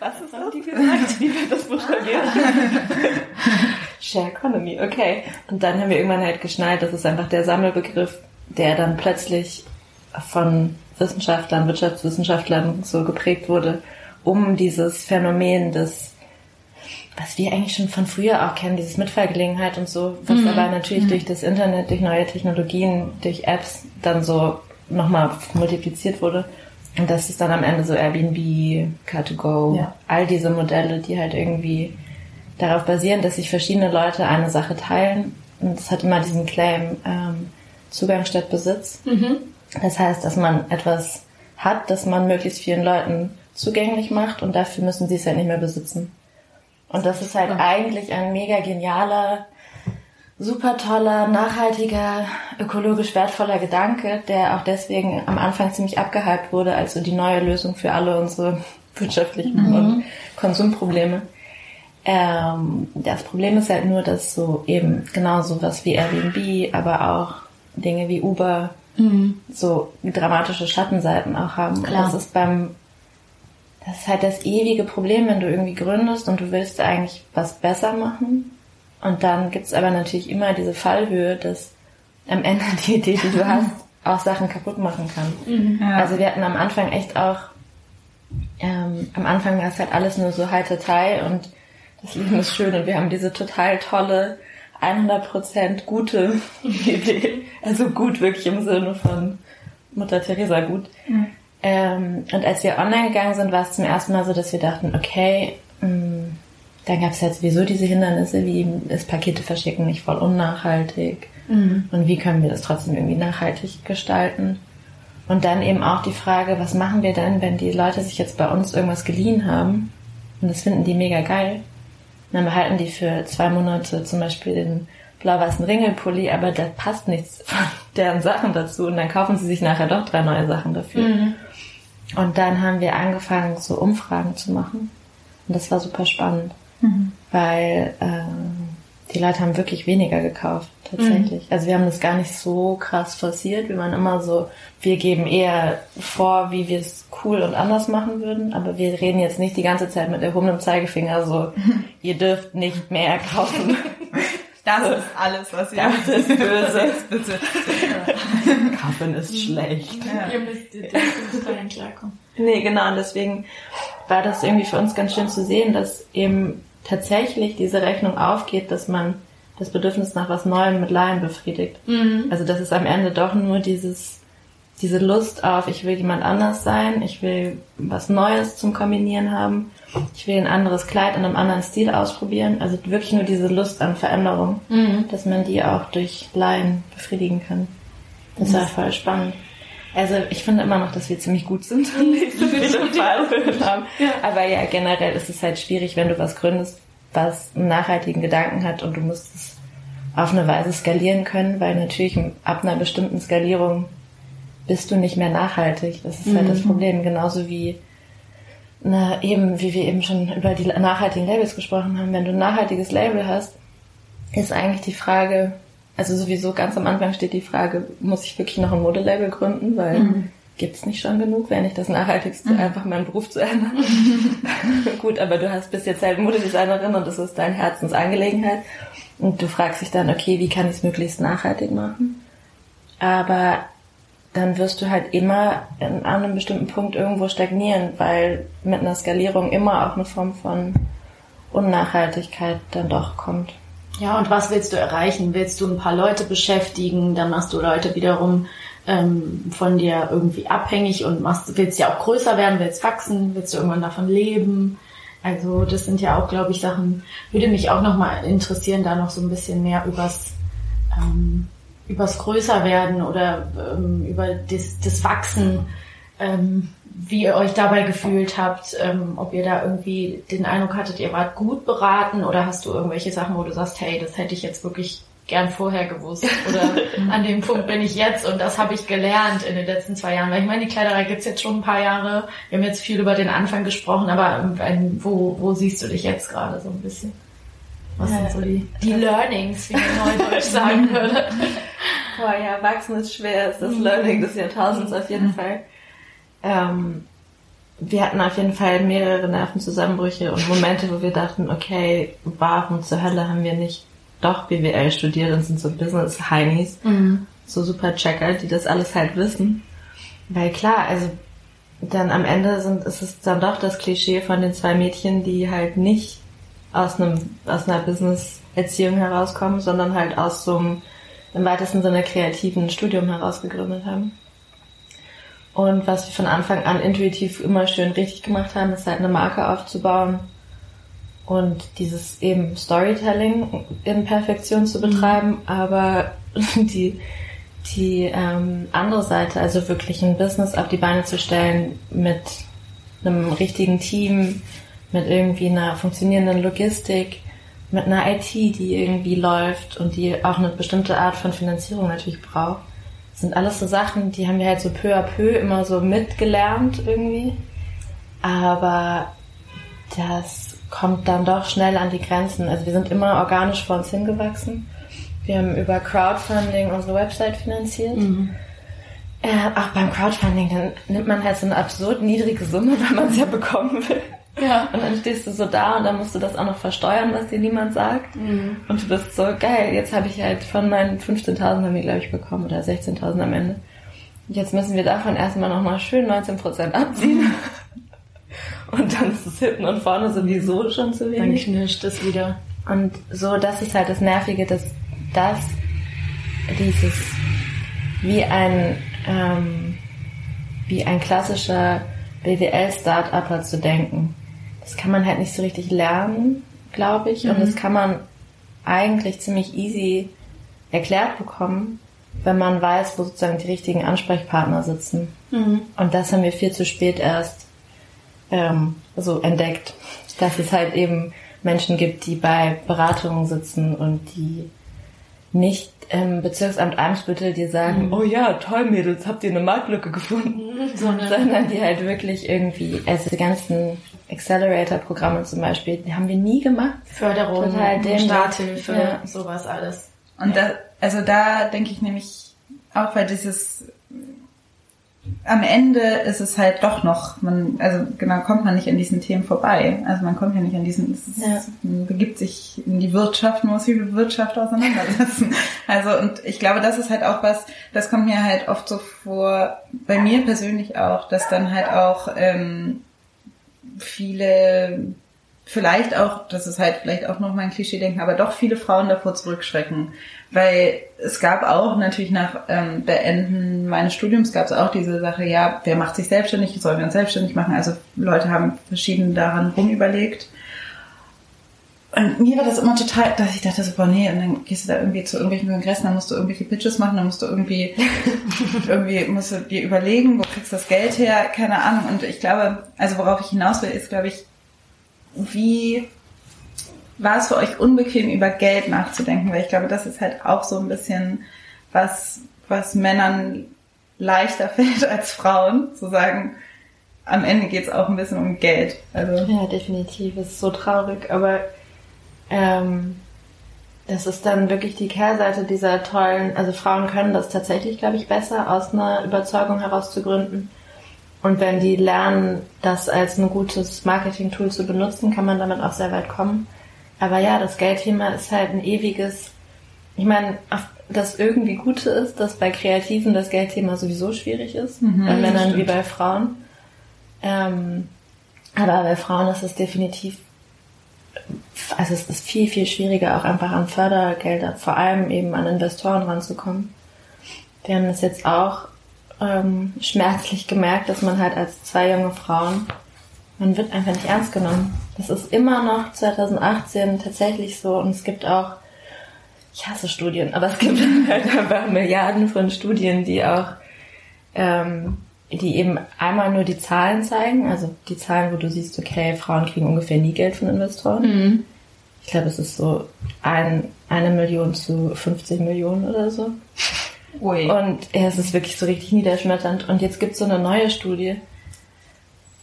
was ist das? Die gesagt? Wie wird das buchstabiert? Share Economy, okay. Und dann haben wir irgendwann halt geschnallt, das ist einfach der Sammelbegriff, der dann plötzlich von Wissenschaftlern, Wirtschaftswissenschaftlern so geprägt wurde, um dieses Phänomen des was wir eigentlich schon von früher auch kennen, dieses Mitfahrgelegenheit und so, was mhm. aber natürlich mhm. durch das Internet, durch neue Technologien, durch Apps dann so nochmal multipliziert wurde. Und das ist dann am Ende so Airbnb, Car2Go, ja. all diese Modelle, die halt irgendwie darauf basieren, dass sich verschiedene Leute eine Sache teilen. Und es hat immer diesen Claim, ähm, Zugang statt Besitz. Mhm. Das heißt, dass man etwas hat, das man möglichst vielen Leuten zugänglich macht und dafür müssen sie es halt nicht mehr besitzen. Und das ist halt ja. eigentlich ein mega genialer super toller, nachhaltiger, ökologisch wertvoller Gedanke, der auch deswegen am Anfang ziemlich abgehypt wurde, als so die neue Lösung für alle unsere wirtschaftlichen mhm. und Konsumprobleme. Ähm, das Problem ist halt nur, dass so eben genau sowas wie Airbnb, aber auch Dinge wie Uber mhm. so dramatische Schattenseiten auch haben. Klar. Und das ist beim das ist halt das ewige Problem, wenn du irgendwie gründest und du willst eigentlich was besser machen. Und dann gibt's aber natürlich immer diese Fallhöhe, dass am Ende die Idee, die du hast, auch Sachen kaputt machen kann. Mhm, ja. Also wir hatten am Anfang echt auch, ähm, am Anfang war es halt alles nur so heiter Teil und das Leben ist schön und wir haben diese total tolle, 100% gute Idee. Also gut wirklich im Sinne von Mutter Teresa gut. Mhm. Ähm, und als wir online gegangen sind, war es zum ersten Mal so, dass wir dachten, okay, mh, mm, dann gab es ja sowieso diese Hindernisse, wie ist Pakete verschicken nicht voll unnachhaltig mhm. und wie können wir das trotzdem irgendwie nachhaltig gestalten. Und dann eben auch die Frage, was machen wir denn, wenn die Leute sich jetzt bei uns irgendwas geliehen haben und das finden die mega geil. Und dann behalten die für zwei Monate zum Beispiel den blau-weißen Ringelpulli, aber da passt nichts von deren Sachen dazu und dann kaufen sie sich nachher doch drei neue Sachen dafür. Mhm. Und dann haben wir angefangen, so Umfragen zu machen. Und das war super spannend, mhm. weil ähm, die Leute haben wirklich weniger gekauft, tatsächlich. Mhm. Also wir haben das gar nicht so krass forciert, wie man immer so, wir geben eher vor, wie wir es cool und anders machen würden, aber wir reden jetzt nicht die ganze Zeit mit erhobenem Zeigefinger so, ihr dürft nicht mehr kaufen. Das ist alles, was ihr Das ist böse. bitte. Kaffee ist schlecht. Ja. Ihr müsst total klarkommen. Nee, genau. Und deswegen war das irgendwie für uns ganz schön zu sehen, dass eben tatsächlich diese Rechnung aufgeht, dass man das Bedürfnis nach was Neuem mit Laien befriedigt. Mhm. Also dass es am Ende doch nur dieses diese Lust auf, ich will jemand anders sein, ich will was Neues zum Kombinieren haben ich will ein anderes Kleid in einem anderen Stil ausprobieren. Also wirklich nur diese Lust an Veränderung, mhm. dass man die auch durch Laien befriedigen kann. Das mhm. war voll spannend. Also ich finde immer noch, dass wir ziemlich gut sind und nicht so viele haben. Ja. Aber ja, generell ist es halt schwierig, wenn du was gründest, was einen nachhaltigen Gedanken hat und du musst es auf eine Weise skalieren können, weil natürlich ab einer bestimmten Skalierung bist du nicht mehr nachhaltig. Das ist halt das mhm. Problem. Genauso wie na, eben, wie wir eben schon über die nachhaltigen Labels gesprochen haben, wenn du ein nachhaltiges Label hast, ist eigentlich die Frage, also sowieso ganz am Anfang steht die Frage, muss ich wirklich noch ein Modelabel gründen, weil mhm. gibt's nicht schon genug, wäre nicht das Nachhaltigste, mhm. einfach meinen Beruf zu ändern. Gut, aber du hast bis jetzt halt Modedesignerin und das ist deine Herzensangelegenheit und du fragst dich dann, okay, wie kann ich es möglichst nachhaltig machen? Aber dann wirst du halt immer an einem bestimmten Punkt irgendwo stagnieren, weil mit einer Skalierung immer auch eine Form von Unnachhaltigkeit dann doch kommt. Ja, und was willst du erreichen? Willst du ein paar Leute beschäftigen? Dann machst du Leute wiederum ähm, von dir irgendwie abhängig und machst, willst ja auch größer werden, willst wachsen, willst du irgendwann davon leben? Also das sind ja auch, glaube ich, Sachen, würde mich auch nochmal interessieren, da noch so ein bisschen mehr übers ähm, übers Größerwerden oder ähm, über das, das Wachsen, ähm, wie ihr euch dabei gefühlt habt, ähm, ob ihr da irgendwie den Eindruck hattet, ihr wart gut beraten oder hast du irgendwelche Sachen, wo du sagst, hey, das hätte ich jetzt wirklich gern vorher gewusst oder an dem Punkt bin ich jetzt und das habe ich gelernt in den letzten zwei Jahren. Weil ich meine, die Kleiderei gibt's jetzt schon ein paar Jahre. Wir haben jetzt viel über den Anfang gesprochen, aber ähm, wo, wo siehst du dich jetzt gerade so ein bisschen? Was ja, sind so die, die Learnings, wie man Neudeutsch sagen würde? Boah, ja, wachsen ist schwer, ist das mhm. Learning des Jahrtausends auf jeden mhm. Fall. Ähm, wir hatten auf jeden Fall mehrere Nervenzusammenbrüche und Momente, wo wir dachten, okay, warum zur Hölle haben wir nicht doch BWL studiert und sind so Business-Heinis, mhm. so super Checker, die das alles halt wissen. Weil klar, also dann am Ende sind, ist es dann doch das Klischee von den zwei Mädchen, die halt nicht aus einem, aus einer Business-Erziehung herauskommen, sondern halt aus so einem im weitesten Sinne kreativen Studium herausgegründet haben. Und was wir von Anfang an intuitiv immer schön richtig gemacht haben, ist halt eine Marke aufzubauen und dieses eben Storytelling in Perfektion zu betreiben, mhm. aber die, die ähm, andere Seite, also wirklich ein Business auf die Beine zu stellen mit einem richtigen Team, mit irgendwie einer funktionierenden Logistik, mit einer IT, die irgendwie läuft und die auch eine bestimmte Art von Finanzierung natürlich braucht. Das sind alles so Sachen, die haben wir halt so peu à peu immer so mitgelernt irgendwie. Aber das kommt dann doch schnell an die Grenzen. Also wir sind immer organisch vor uns hingewachsen. Wir haben über Crowdfunding unsere Website finanziert. Mhm. Äh, auch beim Crowdfunding, dann nimmt man halt so eine absurd niedrige Summe, weil man es ja bekommen will. Ja. Und dann stehst du so da und dann musst du das auch noch versteuern, was dir niemand sagt. Mhm. Und du bist so, geil, jetzt habe ich halt von meinen 15.000 haben wir, glaube ich, bekommen oder 16.000 am Ende. Jetzt müssen wir davon erstmal nochmal schön 19% abziehen. und dann ist es hinten und vorne sowieso schon zu wenig. Dann knirscht es wieder. Und so, das ist halt das Nervige, dass das dieses wie ein ähm, wie ein klassischer BWL-Startupper zu denken das kann man halt nicht so richtig lernen, glaube ich. Mhm. Und das kann man eigentlich ziemlich easy erklärt bekommen, wenn man weiß, wo sozusagen die richtigen Ansprechpartner sitzen. Mhm. Und das haben wir viel zu spät erst ähm, so entdeckt, dass es halt eben Menschen gibt, die bei Beratungen sitzen und die nicht im Bezirksamt Eimsbüttel die sagen, mhm. oh ja, toll Mädels, habt ihr eine Marktlücke gefunden, mhm, sondern die halt wirklich irgendwie, also die ganzen Accelerator-Programme zum Beispiel, die haben wir nie gemacht. Förderung, Starthilfe, ja. sowas alles. Und ja. da, also da denke ich nämlich auch, weil dieses am Ende ist es halt doch noch, man, also genau, kommt man nicht an diesen Themen vorbei. Also man kommt ja nicht an diesen, es ist, ja. man begibt sich in die Wirtschaft, man muss sich mit Wirtschaft auseinandersetzen. also und ich glaube, das ist halt auch was, das kommt mir halt oft so vor, bei mir persönlich auch, dass dann halt auch ähm, viele vielleicht auch, das ist halt vielleicht auch noch mein Klischee-Denken, aber doch viele Frauen davor zurückschrecken. Weil es gab auch natürlich nach ähm, Beenden meines Studiums gab es auch diese Sache, ja, wer macht sich selbstständig, sollen wir uns selbstständig machen? Also Leute haben verschieden daran rumüberlegt. Und mir war das immer total, dass ich dachte so, boah, nee, und dann gehst du da irgendwie zu irgendwelchen Kongressen, dann musst du irgendwelche Pitches machen, dann musst du irgendwie, irgendwie musst du dir überlegen, wo kriegst du das Geld her, keine Ahnung. Und ich glaube, also worauf ich hinaus will, ist, glaube ich, wie war es für euch unbequem, über Geld nachzudenken? Weil ich glaube, das ist halt auch so ein bisschen was, was Männern leichter fällt als Frauen, zu sagen, am Ende geht es auch ein bisschen um Geld. Also ja, definitiv. Es ist so traurig, aber ähm, das ist dann wirklich die Kehrseite dieser tollen, also Frauen können das tatsächlich, glaube ich, besser aus einer Überzeugung heraus zu gründen. Und wenn die lernen, das als ein gutes Marketing-Tool zu benutzen, kann man damit auch sehr weit kommen. Aber ja, das Geldthema ist halt ein ewiges, ich meine, das irgendwie Gute ist, dass bei Kreativen das Geldthema sowieso schwierig ist, mhm, bei Männern wie bei Frauen. Ähm, aber bei Frauen ist es definitiv, also es ist viel, viel schwieriger, auch einfach an Fördergelder, vor allem eben an Investoren ranzukommen. Wir haben das jetzt auch ähm, schmerzlich gemerkt, dass man halt als zwei junge Frauen, man wird einfach nicht ernst genommen. Das ist immer noch 2018 tatsächlich so und es gibt auch, ich hasse Studien, aber es gibt halt einfach Milliarden von Studien, die auch, ähm, die eben einmal nur die Zahlen zeigen, also die Zahlen, wo du siehst, okay, Frauen kriegen ungefähr nie Geld von Investoren. Mhm. Ich glaube, es ist so ein, eine Million zu 50 Millionen oder so. Ui. Und ja, es ist wirklich so richtig niederschmetternd. Und jetzt gibt es so eine neue Studie,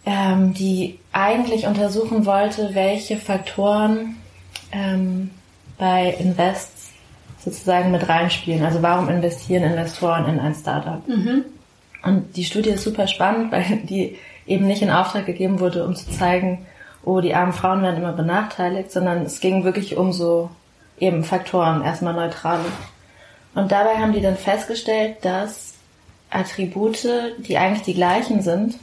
ähm, die eigentlich untersuchen wollte, welche Faktoren ähm, bei Invests sozusagen mit reinspielen. Also warum investieren Investoren in ein Startup? Mhm. Und die Studie ist super spannend, weil die eben nicht in Auftrag gegeben wurde, um zu zeigen, oh, die armen Frauen werden immer benachteiligt, sondern es ging wirklich um so eben Faktoren, erstmal neutrale. Und dabei haben die dann festgestellt, dass Attribute, die eigentlich die gleichen sind,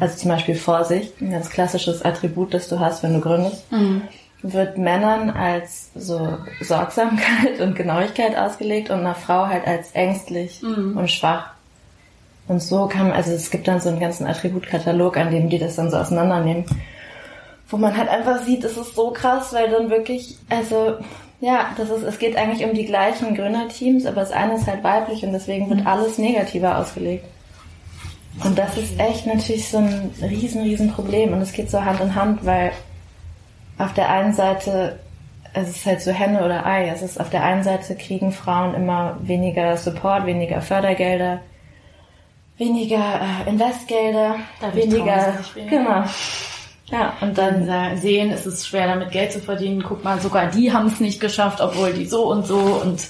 also zum Beispiel Vorsicht, ein ganz klassisches Attribut, das du hast, wenn du gründest, mhm. wird Männern als so Sorgsamkeit und Genauigkeit ausgelegt und einer Frau halt als ängstlich mhm. und schwach. Und so kann, also es gibt dann so einen ganzen Attributkatalog, an dem die das dann so auseinandernehmen, wo man halt einfach sieht, es ist so krass, weil dann wirklich, also ja, das ist, es geht eigentlich um die gleichen Gründerteams, aber das eine ist halt weiblich und deswegen wird mhm. alles negativer ausgelegt. Und das ist echt natürlich so ein riesen, riesen Problem und es geht so Hand in Hand, weil auf der einen Seite es ist halt so Henne oder Ei. Es ist auf der einen Seite kriegen Frauen immer weniger Support, weniger Fördergelder, weniger äh, Investgelder, Da weniger, weniger. genau. Ja, und dann Dann sehen, es ist schwer damit Geld zu verdienen. Guck mal, sogar die haben es nicht geschafft, obwohl die so und so und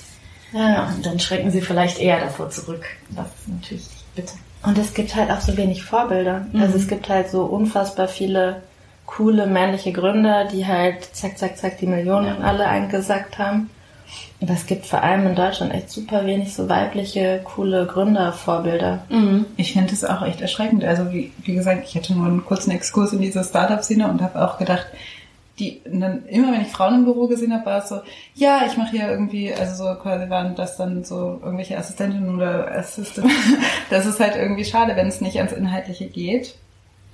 ja, und dann schrecken sie vielleicht eher davor zurück. Das ist natürlich bitter. Und es gibt halt auch so wenig Vorbilder. Also es gibt halt so unfassbar viele coole männliche Gründer, die halt zack, zack, zack die Millionen alle eingesackt haben. Und es gibt vor allem in Deutschland echt super wenig so weibliche, coole Gründervorbilder. Ich finde es auch echt erschreckend. Also wie, wie gesagt, ich hatte nur einen kurzen Exkurs in diese Startup-Szene und habe auch gedacht, die und dann immer wenn ich Frauen im Büro gesehen habe, war es so, ja, ich mache hier irgendwie, also so quasi waren das dann so irgendwelche Assistentinnen oder Assistenten. das ist halt irgendwie schade, wenn es nicht ans Inhaltliche geht.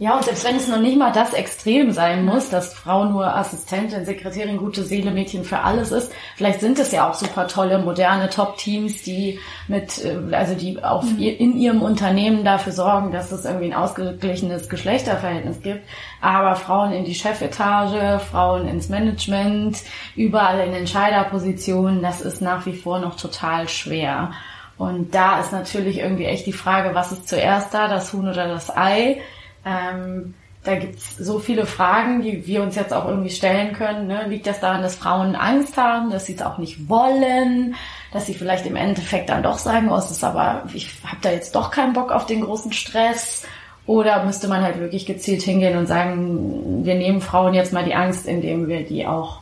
Ja, und selbst wenn es noch nicht mal das Extrem sein muss, dass Frau nur Assistentin, Sekretärin, gute Seele, Mädchen für alles ist, vielleicht sind es ja auch super tolle, moderne Top-Teams, die mit, äh, also die auf ihr, in ihrem Unternehmen dafür sorgen, dass es irgendwie ein ausgeglichenes Geschlechterverhältnis gibt. Aber Frauen in die Chefetage, Frauen ins Management, überall in Entscheiderpositionen, das ist nach wie vor noch total schwer. Und da ist natürlich irgendwie echt die Frage, was ist zuerst da, das Huhn oder das Ei? Ähm, da gibt's so viele Fragen, die wir uns jetzt auch irgendwie stellen können. Ne? Liegt das daran, dass Frauen Angst haben, dass sie es auch nicht wollen, dass sie vielleicht im Endeffekt dann doch sagen, oh, es ist aber, ich habe da jetzt doch keinen Bock auf den großen Stress. Oder müsste man halt wirklich gezielt hingehen und sagen, wir nehmen Frauen jetzt mal die Angst, indem wir die auch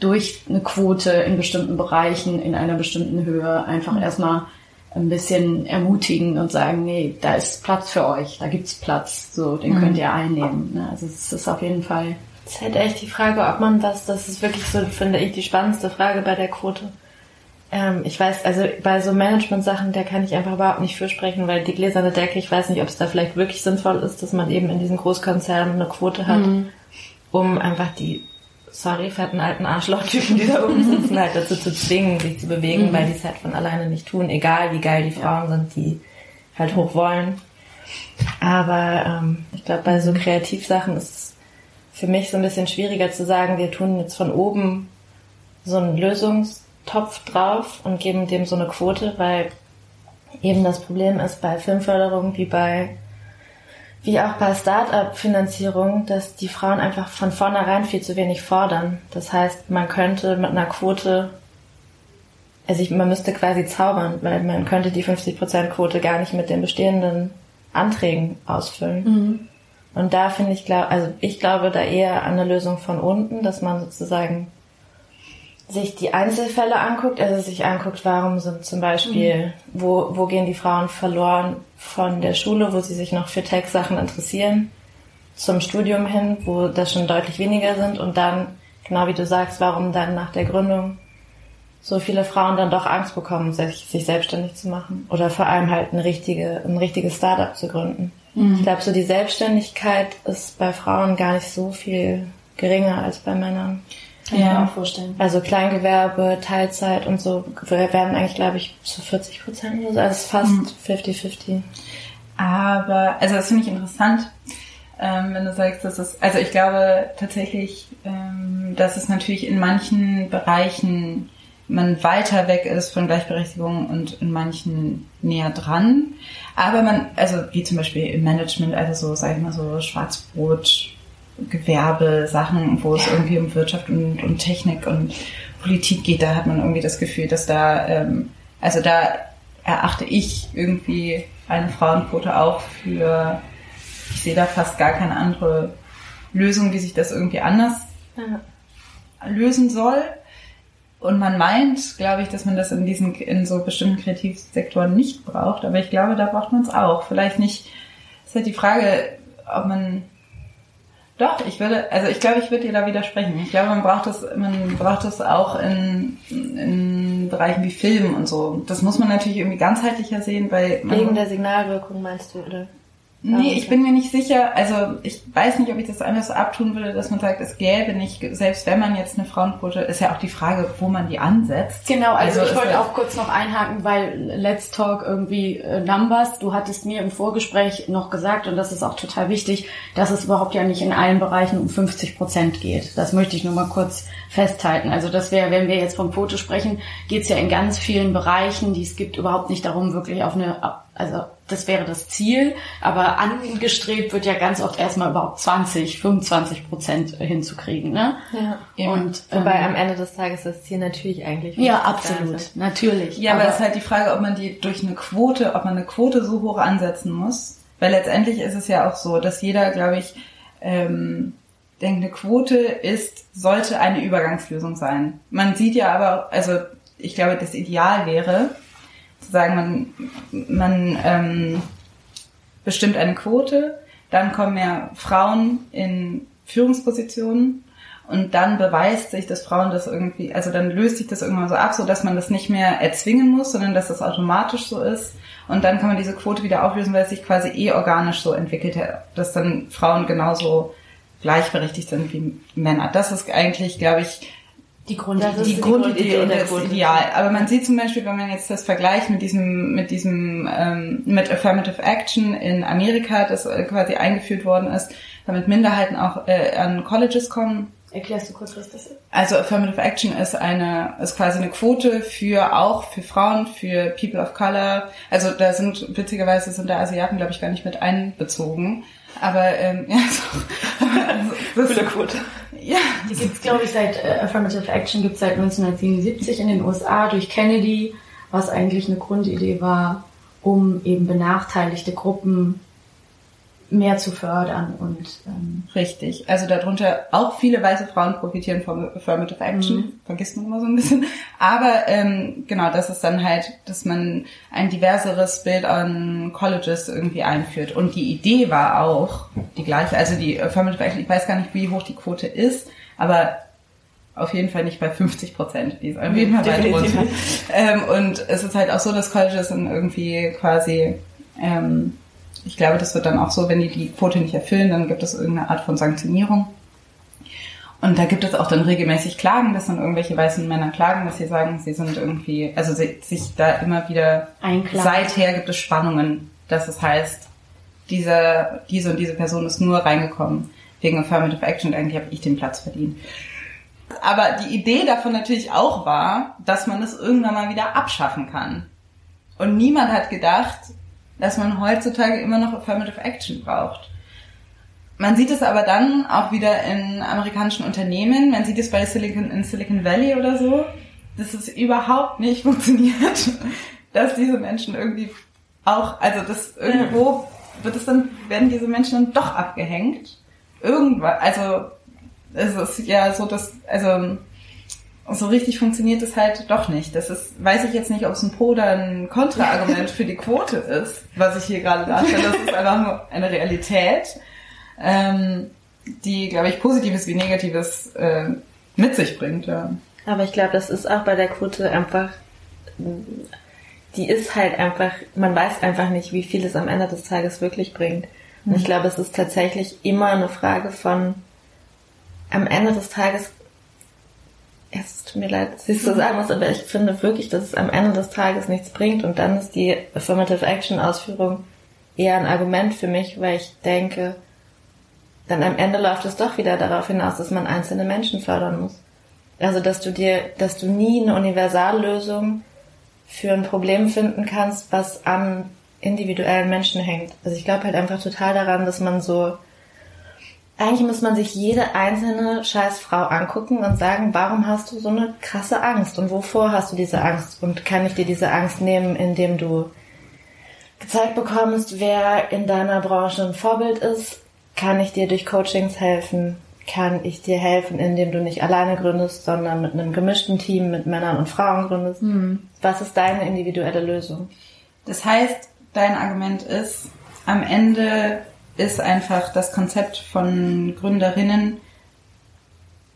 durch eine Quote in bestimmten Bereichen, in einer bestimmten Höhe einfach erstmal ein bisschen ermutigen und sagen, nee, da ist Platz für euch, da gibt's Platz, so, den könnt ihr einnehmen. Ne? Also es ist auf jeden Fall. Es ist halt echt die Frage, ob man was, das ist wirklich so, finde ich, die spannendste Frage bei der Quote. Ähm, ich weiß, also bei so Management-Sachen, da kann ich einfach überhaupt nicht für sprechen, weil die gläserne Decke, ich weiß nicht, ob es da vielleicht wirklich sinnvoll ist, dass man eben in diesen Großkonzernen eine Quote hat, um einfach die, sorry, fetten alten Arschlochtypen, die da oben sitzen, halt dazu zu zwingen, sich zu bewegen, weil die es halt von alleine nicht tun, egal wie geil die Frauen sind, die halt hoch wollen. Aber ähm, ich glaube, bei so Kreativsachen ist es für mich so ein bisschen schwieriger zu sagen, wir tun jetzt von oben so einen Lösungstopf drauf und geben dem so eine Quote, weil eben das Problem ist bei Filmförderung wie bei wie auch bei Start-up-Finanzierung, dass die Frauen einfach von vornherein viel zu wenig fordern. Das heißt, man könnte mit einer Quote, also ich, man müsste quasi zaubern, weil man könnte die 50%-Quote gar nicht mit den bestehenden Anträgen ausfüllen. Und da finde ich, glaub, also ich glaube da eher an eine Lösung von unten, dass man sozusagen sich die Einzelfälle anguckt, also sich anguckt, warum sind zum Beispiel, wo, wo gehen die Frauen verloren von der Schule, wo sie sich noch für Tech-Sachen interessieren, zum Studium hin, wo das schon deutlich weniger sind und dann, genau wie du sagst, warum dann nach der Gründung so viele Frauen dann doch Angst bekommen, sich, sich selbstständig zu machen oder vor allem halt eine richtige, ein richtiges Startup zu gründen. Ich glaube, so die Selbstständigkeit ist bei Frauen gar nicht so viel geringer als bei Männern. Kann ich mir auch vorstellen. Also Kleingewerbe, Teilzeit und so werden eigentlich, glaube ich, zu 40 Prozent oder so. Also es ist fast 50-50. Aber, also das finde ich interessant, ähm, wenn du sagst, dass es, also ich glaube tatsächlich, ähm, dass es natürlich in manchen Bereichen man weiter weg ist von Gleichberechtigung und in manchen näher dran. Aber man, also wie zum Beispiel im Management, also so, sag ich mal, so Schwarzbrot, Gewerbe, Sachen, wo es irgendwie um Wirtschaft und, und Technik und Politik geht, da hat man irgendwie das Gefühl, dass da, ähm, also da erachte ich irgendwie eine Frauenquote auch für, ich sehe da fast gar keine andere Lösung, wie sich das irgendwie anders Ja. lösen soll. Und man meint, glaube ich, dass man das in diesen, in so bestimmten Kreativsektoren nicht braucht. Aber ich glaube, da braucht man es auch. Vielleicht nicht, ist halt die Frage, ob man, doch, ich würde, also ich glaube, ich würde dir da widersprechen. Ich glaube, man braucht das, man braucht das auch in, in Bereichen wie Film und so. Das muss man natürlich irgendwie ganzheitlicher sehen, weil Wegen der Signalwirkung meinst du, oder? Nee, ich bin mir nicht sicher. Also ich weiß nicht, ob ich das so abtun würde, dass man sagt, es gäbe nicht, selbst wenn man jetzt eine Frauenquote, ist ja auch die Frage, wo man die ansetzt. Genau, also, also ich wollte auch kurz noch einhaken, weil Let's Talk irgendwie äh, Numbers, du hattest mir im Vorgespräch noch gesagt, und das ist auch total wichtig, dass es überhaupt ja nicht in allen Bereichen um 50 Prozent geht. Das möchte ich nur mal kurz festhalten. Also das wäre, wenn wir jetzt vom Quote sprechen, geht es ja in ganz vielen Bereichen, die es gibt, überhaupt nicht darum, wirklich auf eine also das wäre das Ziel, aber angestrebt wird ja ganz oft erstmal überhaupt 20, 25 Prozent hinzukriegen. Ne? Ja. Und wobei ähm, am Ende des Tages das Ziel natürlich eigentlich. Ja, absolut, sein. natürlich. Ja, aber es ist halt die Frage, ob man die durch eine Quote, ob man eine Quote so hoch ansetzen muss, weil letztendlich ist es ja auch so, dass jeder, glaube ich, ähm, denkt, eine Quote ist, sollte eine Übergangslösung sein. Man sieht ja aber, also ich glaube, das Ideal wäre, zu sagen, man, man ähm, bestimmt eine Quote, dann kommen mehr Frauen in Führungspositionen und dann beweist sich, dass Frauen das irgendwie, also dann löst sich das irgendwann so ab, so dass man das nicht mehr erzwingen muss, sondern dass das automatisch so ist. Und dann kann man diese Quote wieder auflösen, weil es sich quasi eh organisch so entwickelt hat, dass dann Frauen genauso gleichberechtigt sind wie Männer. Das ist eigentlich, glaube ich, die Grund, die, die Grundidee und das Ideal. Aber man sieht zum Beispiel, wenn man jetzt das vergleicht mit diesem, mit diesem, ähm, mit Affirmative Action in Amerika, das äh, quasi eingeführt worden ist, damit Minderheiten auch äh, an Colleges kommen. Erklärst du kurz, was das ist? Also Affirmative Action ist eine, ist quasi eine Quote für auch für Frauen, für People of Color. Also da sind witzigerweise sind da Asiaten, glaube ich, gar nicht mit einbezogen. Aber ähm, ja, so, also, Coole Quote. Ja. Die gibt's glaube ich, seit äh, Affirmative Action gibt's seit 1977 in den USA durch Kennedy, was eigentlich eine Grundidee war, um eben benachteiligte Gruppen mehr zu fördern und ähm richtig. Also darunter auch viele weiße Frauen profitieren vom Affirmative Action, mhm. vergisst man immer so ein bisschen. Aber ähm, genau, das ist dann halt, dass man ein diverseres Bild an Colleges irgendwie einführt. Und die Idee war auch die gleiche. Also die Affirmative Action, ich weiß gar nicht, wie hoch die Quote ist, aber auf jeden Fall nicht bei 50 Prozent. Die ist auf jeden Fall weit runter. Ähm, und es ist halt auch so, dass Colleges dann irgendwie quasi ähm, ich glaube, das wird dann auch so, wenn die die Quote nicht erfüllen, dann gibt es irgendeine Art von Sanktionierung. Und da gibt es auch dann regelmäßig Klagen, dass dann irgendwelche weißen Männer klagen, dass sie sagen, sie sind irgendwie, also sie, sich da immer wieder, Einklagen. seither gibt es Spannungen, dass es heißt, diese, diese und diese Person ist nur reingekommen wegen Affirmative Action, eigentlich habe ich den Platz verdient. Aber die Idee davon natürlich auch war, dass man es irgendwann mal wieder abschaffen kann. Und niemand hat gedacht, dass man heutzutage immer noch Affirmative Action braucht. Man sieht es aber dann auch wieder in amerikanischen Unternehmen, man sieht es bei Silicon, in Silicon Valley oder so, dass es überhaupt nicht funktioniert, dass diese Menschen irgendwie auch, also das irgendwo wird es dann, werden diese Menschen dann doch abgehängt. Irgendwann, also es ist ja so, dass, also so richtig funktioniert es halt doch nicht. Das ist, weiß ich jetzt nicht, ob es ein Pro oder ein Kontraargument für die Quote ist, was ich hier gerade darstelle. Das ist einfach nur eine Realität, ähm, die, glaube ich, Positives wie Negatives äh, mit sich bringt. Ja. Aber ich glaube, das ist auch bei der Quote einfach, die ist halt einfach, man weiß einfach nicht, wie viel es am Ende des Tages wirklich bringt. Und ich mhm. glaube, es ist tatsächlich immer eine Frage von, am Ende des Tages es tut mir leid, ich so sagen muss, aber ich finde wirklich, dass es am Ende des Tages nichts bringt und dann ist die Affirmative Action Ausführung eher ein Argument für mich, weil ich denke, dann am Ende läuft es doch wieder darauf hinaus, dass man einzelne Menschen fördern muss. Also, dass du dir, dass du nie eine Universallösung für ein Problem finden kannst, was an individuellen Menschen hängt. Also ich glaube halt einfach total daran, dass man so eigentlich muss man sich jede einzelne scheiß Frau angucken und sagen, warum hast du so eine krasse Angst und wovor hast du diese Angst und kann ich dir diese Angst nehmen, indem du gezeigt bekommst, wer in deiner Branche ein Vorbild ist, kann ich dir durch Coachings helfen, kann ich dir helfen, indem du nicht alleine gründest, sondern mit einem gemischten Team mit Männern und Frauen gründest. Mhm. Was ist deine individuelle Lösung? Das heißt, dein Argument ist, am Ende ist einfach das Konzept von Gründerinnen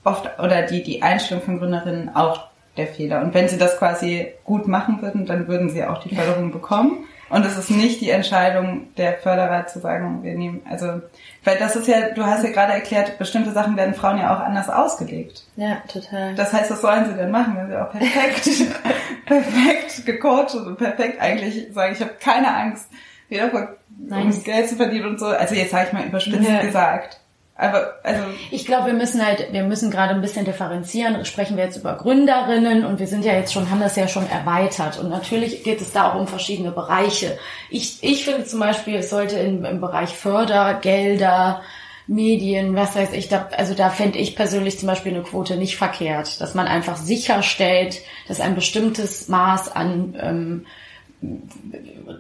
oft oder die, die Einstellung von Gründerinnen auch der Fehler. Und wenn sie das quasi gut machen würden, dann würden sie auch die Förderung bekommen. Und es ist nicht die Entscheidung der Förderer zu sagen, wir nehmen, also, weil das ist ja, du hast ja gerade erklärt, bestimmte Sachen werden Frauen ja auch anders ausgelegt. Ja, total. Das heißt, was sollen sie denn machen, wenn sie auch perfekt, perfekt gecoacht und perfekt eigentlich sagen, ich habe keine Angst, weder vor ums Geld zu verdienen und so. Also jetzt sage ich mal überspitzt ja. gesagt. Aber also ich glaube, wir müssen halt, wir müssen gerade ein bisschen differenzieren. Sprechen wir jetzt über Gründerinnen und wir sind ja jetzt schon, haben das ja schon erweitert. Und natürlich geht es da auch um verschiedene Bereiche. Ich, ich finde zum Beispiel, es sollte in, im Bereich Fördergelder, Medien, was weiß ich, da, also da fände ich persönlich zum Beispiel eine Quote nicht verkehrt, dass man einfach sicherstellt, dass ein bestimmtes Maß an ähm,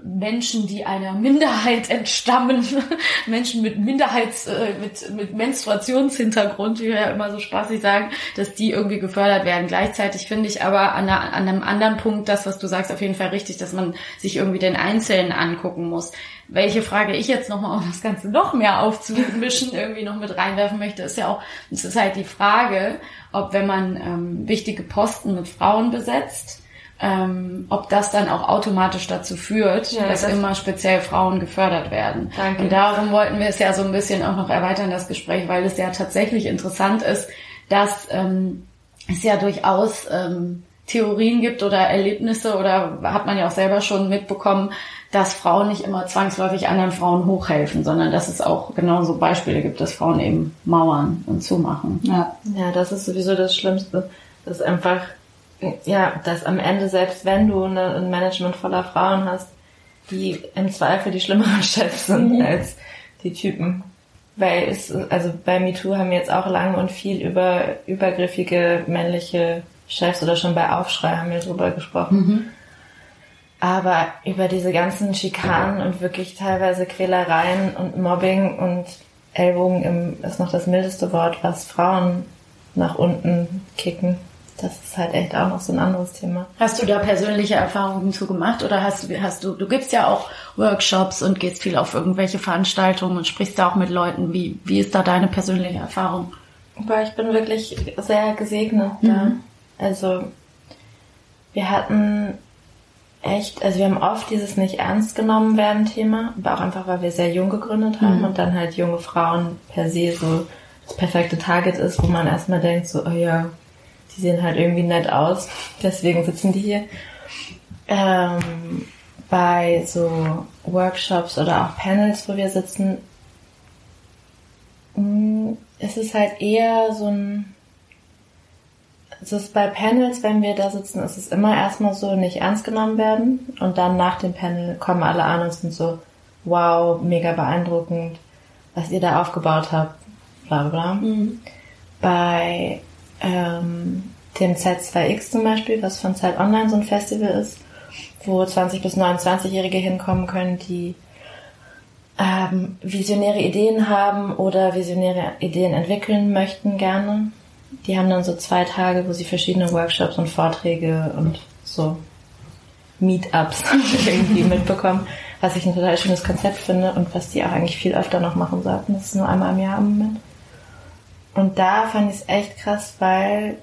Menschen, die einer Minderheit entstammen, Menschen mit Minderheits, äh, mit, mit Menstruationshintergrund, wie wir ja immer so spaßig sagen, dass die irgendwie gefördert werden. Gleichzeitig finde ich aber an, einer, an einem anderen Punkt das, was du sagst, auf jeden Fall richtig, dass man sich irgendwie den Einzelnen angucken muss. Welche Frage ich jetzt nochmal, um das Ganze noch mehr aufzumischen, irgendwie noch mit reinwerfen möchte, ist ja auch, es ist halt die Frage, ob wenn man ähm, wichtige Posten mit Frauen besetzt, ähm, ob das dann auch automatisch dazu führt, ja, dass das immer speziell Frauen gefördert werden. Danke. Und darum wollten wir es ja so ein bisschen auch noch erweitern, das Gespräch, weil es ja tatsächlich interessant ist, dass ähm, es ja durchaus ähm, Theorien gibt oder Erlebnisse oder hat man ja auch selber schon mitbekommen, dass Frauen nicht immer zwangsläufig anderen Frauen hochhelfen, sondern dass es auch genauso Beispiele gibt, dass Frauen eben mauern und zumachen. Ja, ja das ist sowieso das Schlimmste, dass einfach ja, dass am Ende, selbst wenn du eine, ein Management voller Frauen hast, die im Zweifel die schlimmeren Chefs sind mhm. als die Typen. Weil es, also bei MeToo haben wir jetzt auch lange und viel über übergriffige männliche Chefs oder schon bei Aufschrei haben wir drüber gesprochen. Mhm. Aber über diese ganzen Schikanen und wirklich teilweise Quälereien und Mobbing und Ellbogen im, ist noch das mildeste Wort, was Frauen nach unten kicken das ist halt echt auch noch so ein anderes Thema. Hast du da persönliche Erfahrungen zu gemacht oder hast, hast du, du gibst ja auch Workshops und gehst viel auf irgendwelche Veranstaltungen und sprichst da auch mit Leuten. Wie, wie ist da deine persönliche Erfahrung? Weil ich bin wirklich sehr gesegnet da. Mhm. Also, wir hatten echt, also wir haben oft dieses nicht ernst genommen werden Thema, aber auch einfach, weil wir sehr jung gegründet haben mhm. und dann halt junge Frauen per se so das perfekte Target ist, wo man erstmal denkt so, oh ja, die sehen halt irgendwie nett aus, deswegen sitzen die hier. Ähm, bei so Workshops oder auch Panels, wo wir sitzen, mm, ist es halt eher so ein, es ist bei Panels, wenn wir da sitzen, ist es immer erstmal so nicht ernst genommen werden und dann nach dem Panel kommen alle an und sind so, wow, mega beeindruckend, was ihr da aufgebaut habt, bla bla bla. Mhm. Bei ähm, dem Z2X zum Beispiel, was von Zeit Online so ein Festival ist, wo 20 bis 29-Jährige hinkommen können, die ähm, visionäre Ideen haben oder visionäre Ideen entwickeln möchten gerne. Die haben dann so zwei Tage, wo sie verschiedene Workshops und Vorträge und so Meetups irgendwie mitbekommen, was ich ein total schönes Konzept finde und was die auch eigentlich viel öfter noch machen sollten. Das ist nur einmal im Jahr im Moment. Und da fand ich es echt krass, weil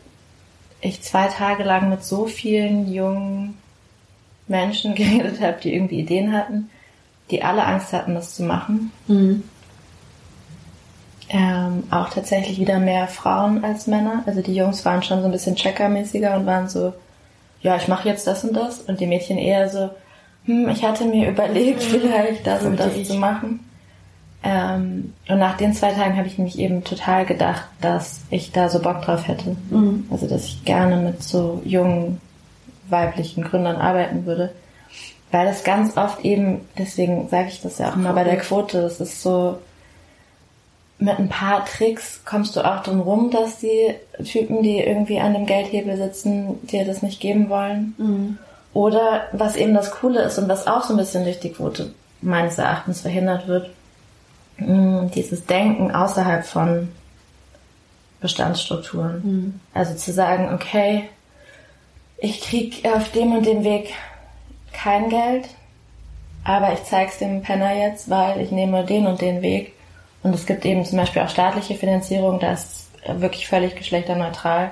ich zwei Tage lang mit so vielen jungen Menschen geredet habe, die irgendwie Ideen hatten, die alle Angst hatten, das zu machen. Mhm. Ähm, auch tatsächlich wieder mehr Frauen als Männer. Also die Jungs waren schon so ein bisschen checkermäßiger und waren so, ja, ich mache jetzt das und das. Und die Mädchen eher so, hm, ich hatte mir überlegt, mhm. vielleicht das und das zu machen. Ähm, und nach den zwei Tagen habe ich nämlich eben total gedacht, dass ich da so Bock drauf hätte. Mhm. Also, dass ich gerne mit so jungen weiblichen Gründern arbeiten würde. Weil das ganz oft eben, deswegen sage ich das ja auch immer bei der Quote, das ist so, mit ein paar Tricks kommst du auch drum rum, dass die Typen, die irgendwie an dem Geldhebel sitzen, dir das nicht geben wollen. Mhm. Oder was eben das Coole ist und was auch so ein bisschen durch die Quote meines Erachtens verhindert wird, dieses Denken außerhalb von Bestandsstrukturen. Mhm. Also zu sagen, okay, ich krieg auf dem und dem Weg kein Geld, aber ich zeig's dem Penner jetzt, weil ich nehme den und den Weg. Und es gibt eben zum Beispiel auch staatliche Finanzierung, das ist wirklich völlig geschlechterneutral.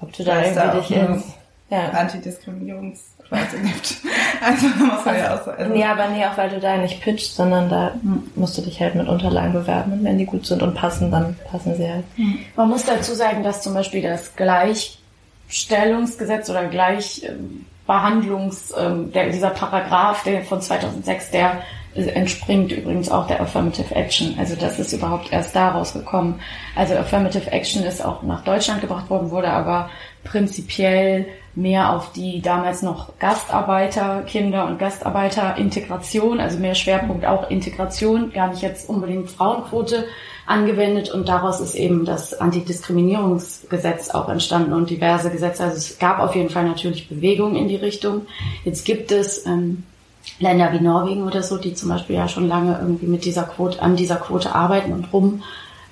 Ob du da irgendwie dich ins ja. Antidiskriminierungsklausel gibt. Also muss man ja auch so. Also nee, aber nee, auch weil du da nicht pitcht, sondern da hm. musst du dich halt mit Unterlagen bewerben und wenn die gut sind und passen, dann passen sie halt. Hm. Man muss dazu sagen, dass zum Beispiel das Gleichstellungsgesetz oder Gleichbehandlungs, ähm, der, dieser Paragraph der von 2006, der entspringt übrigens auch der Affirmative Action. Also das ist überhaupt erst daraus gekommen. Also Affirmative Action ist auch nach Deutschland gebracht worden, wurde aber prinzipiell mehr auf die damals noch Gastarbeiter, Kinder und Gastarbeiter-Integration, also mehr Schwerpunkt auch Integration, gar nicht jetzt unbedingt Frauenquote angewendet und daraus ist eben das Antidiskriminierungsgesetz auch entstanden und diverse Gesetze. Also es gab auf jeden Fall natürlich Bewegungen in die Richtung. Jetzt gibt es ähm, Länder wie Norwegen oder so, die zum Beispiel ja schon lange irgendwie mit dieser Quote, an dieser Quote arbeiten und rum,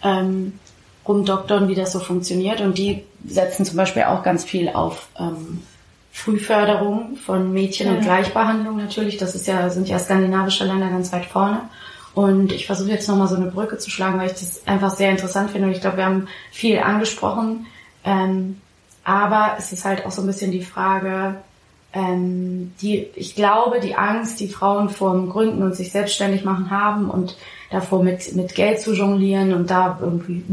ähm, rumdoktern, wie das so funktioniert. Und die setzen zum Beispiel auch ganz viel auf ähm, Frühförderung von Mädchen ja. und Gleichbehandlung natürlich. Das ist ja, sind ja skandinavische Länder ganz weit vorne. Und ich versuche jetzt nochmal so eine Brücke zu schlagen, weil ich das einfach sehr interessant finde. Und ich glaube, wir haben viel angesprochen. Ähm, aber es ist halt auch so ein bisschen die Frage, ähm, die, ich glaube, die Angst, die Frauen vor dem Gründen und sich selbstständig machen haben und davor mit, mit Geld zu jonglieren und da irgendwie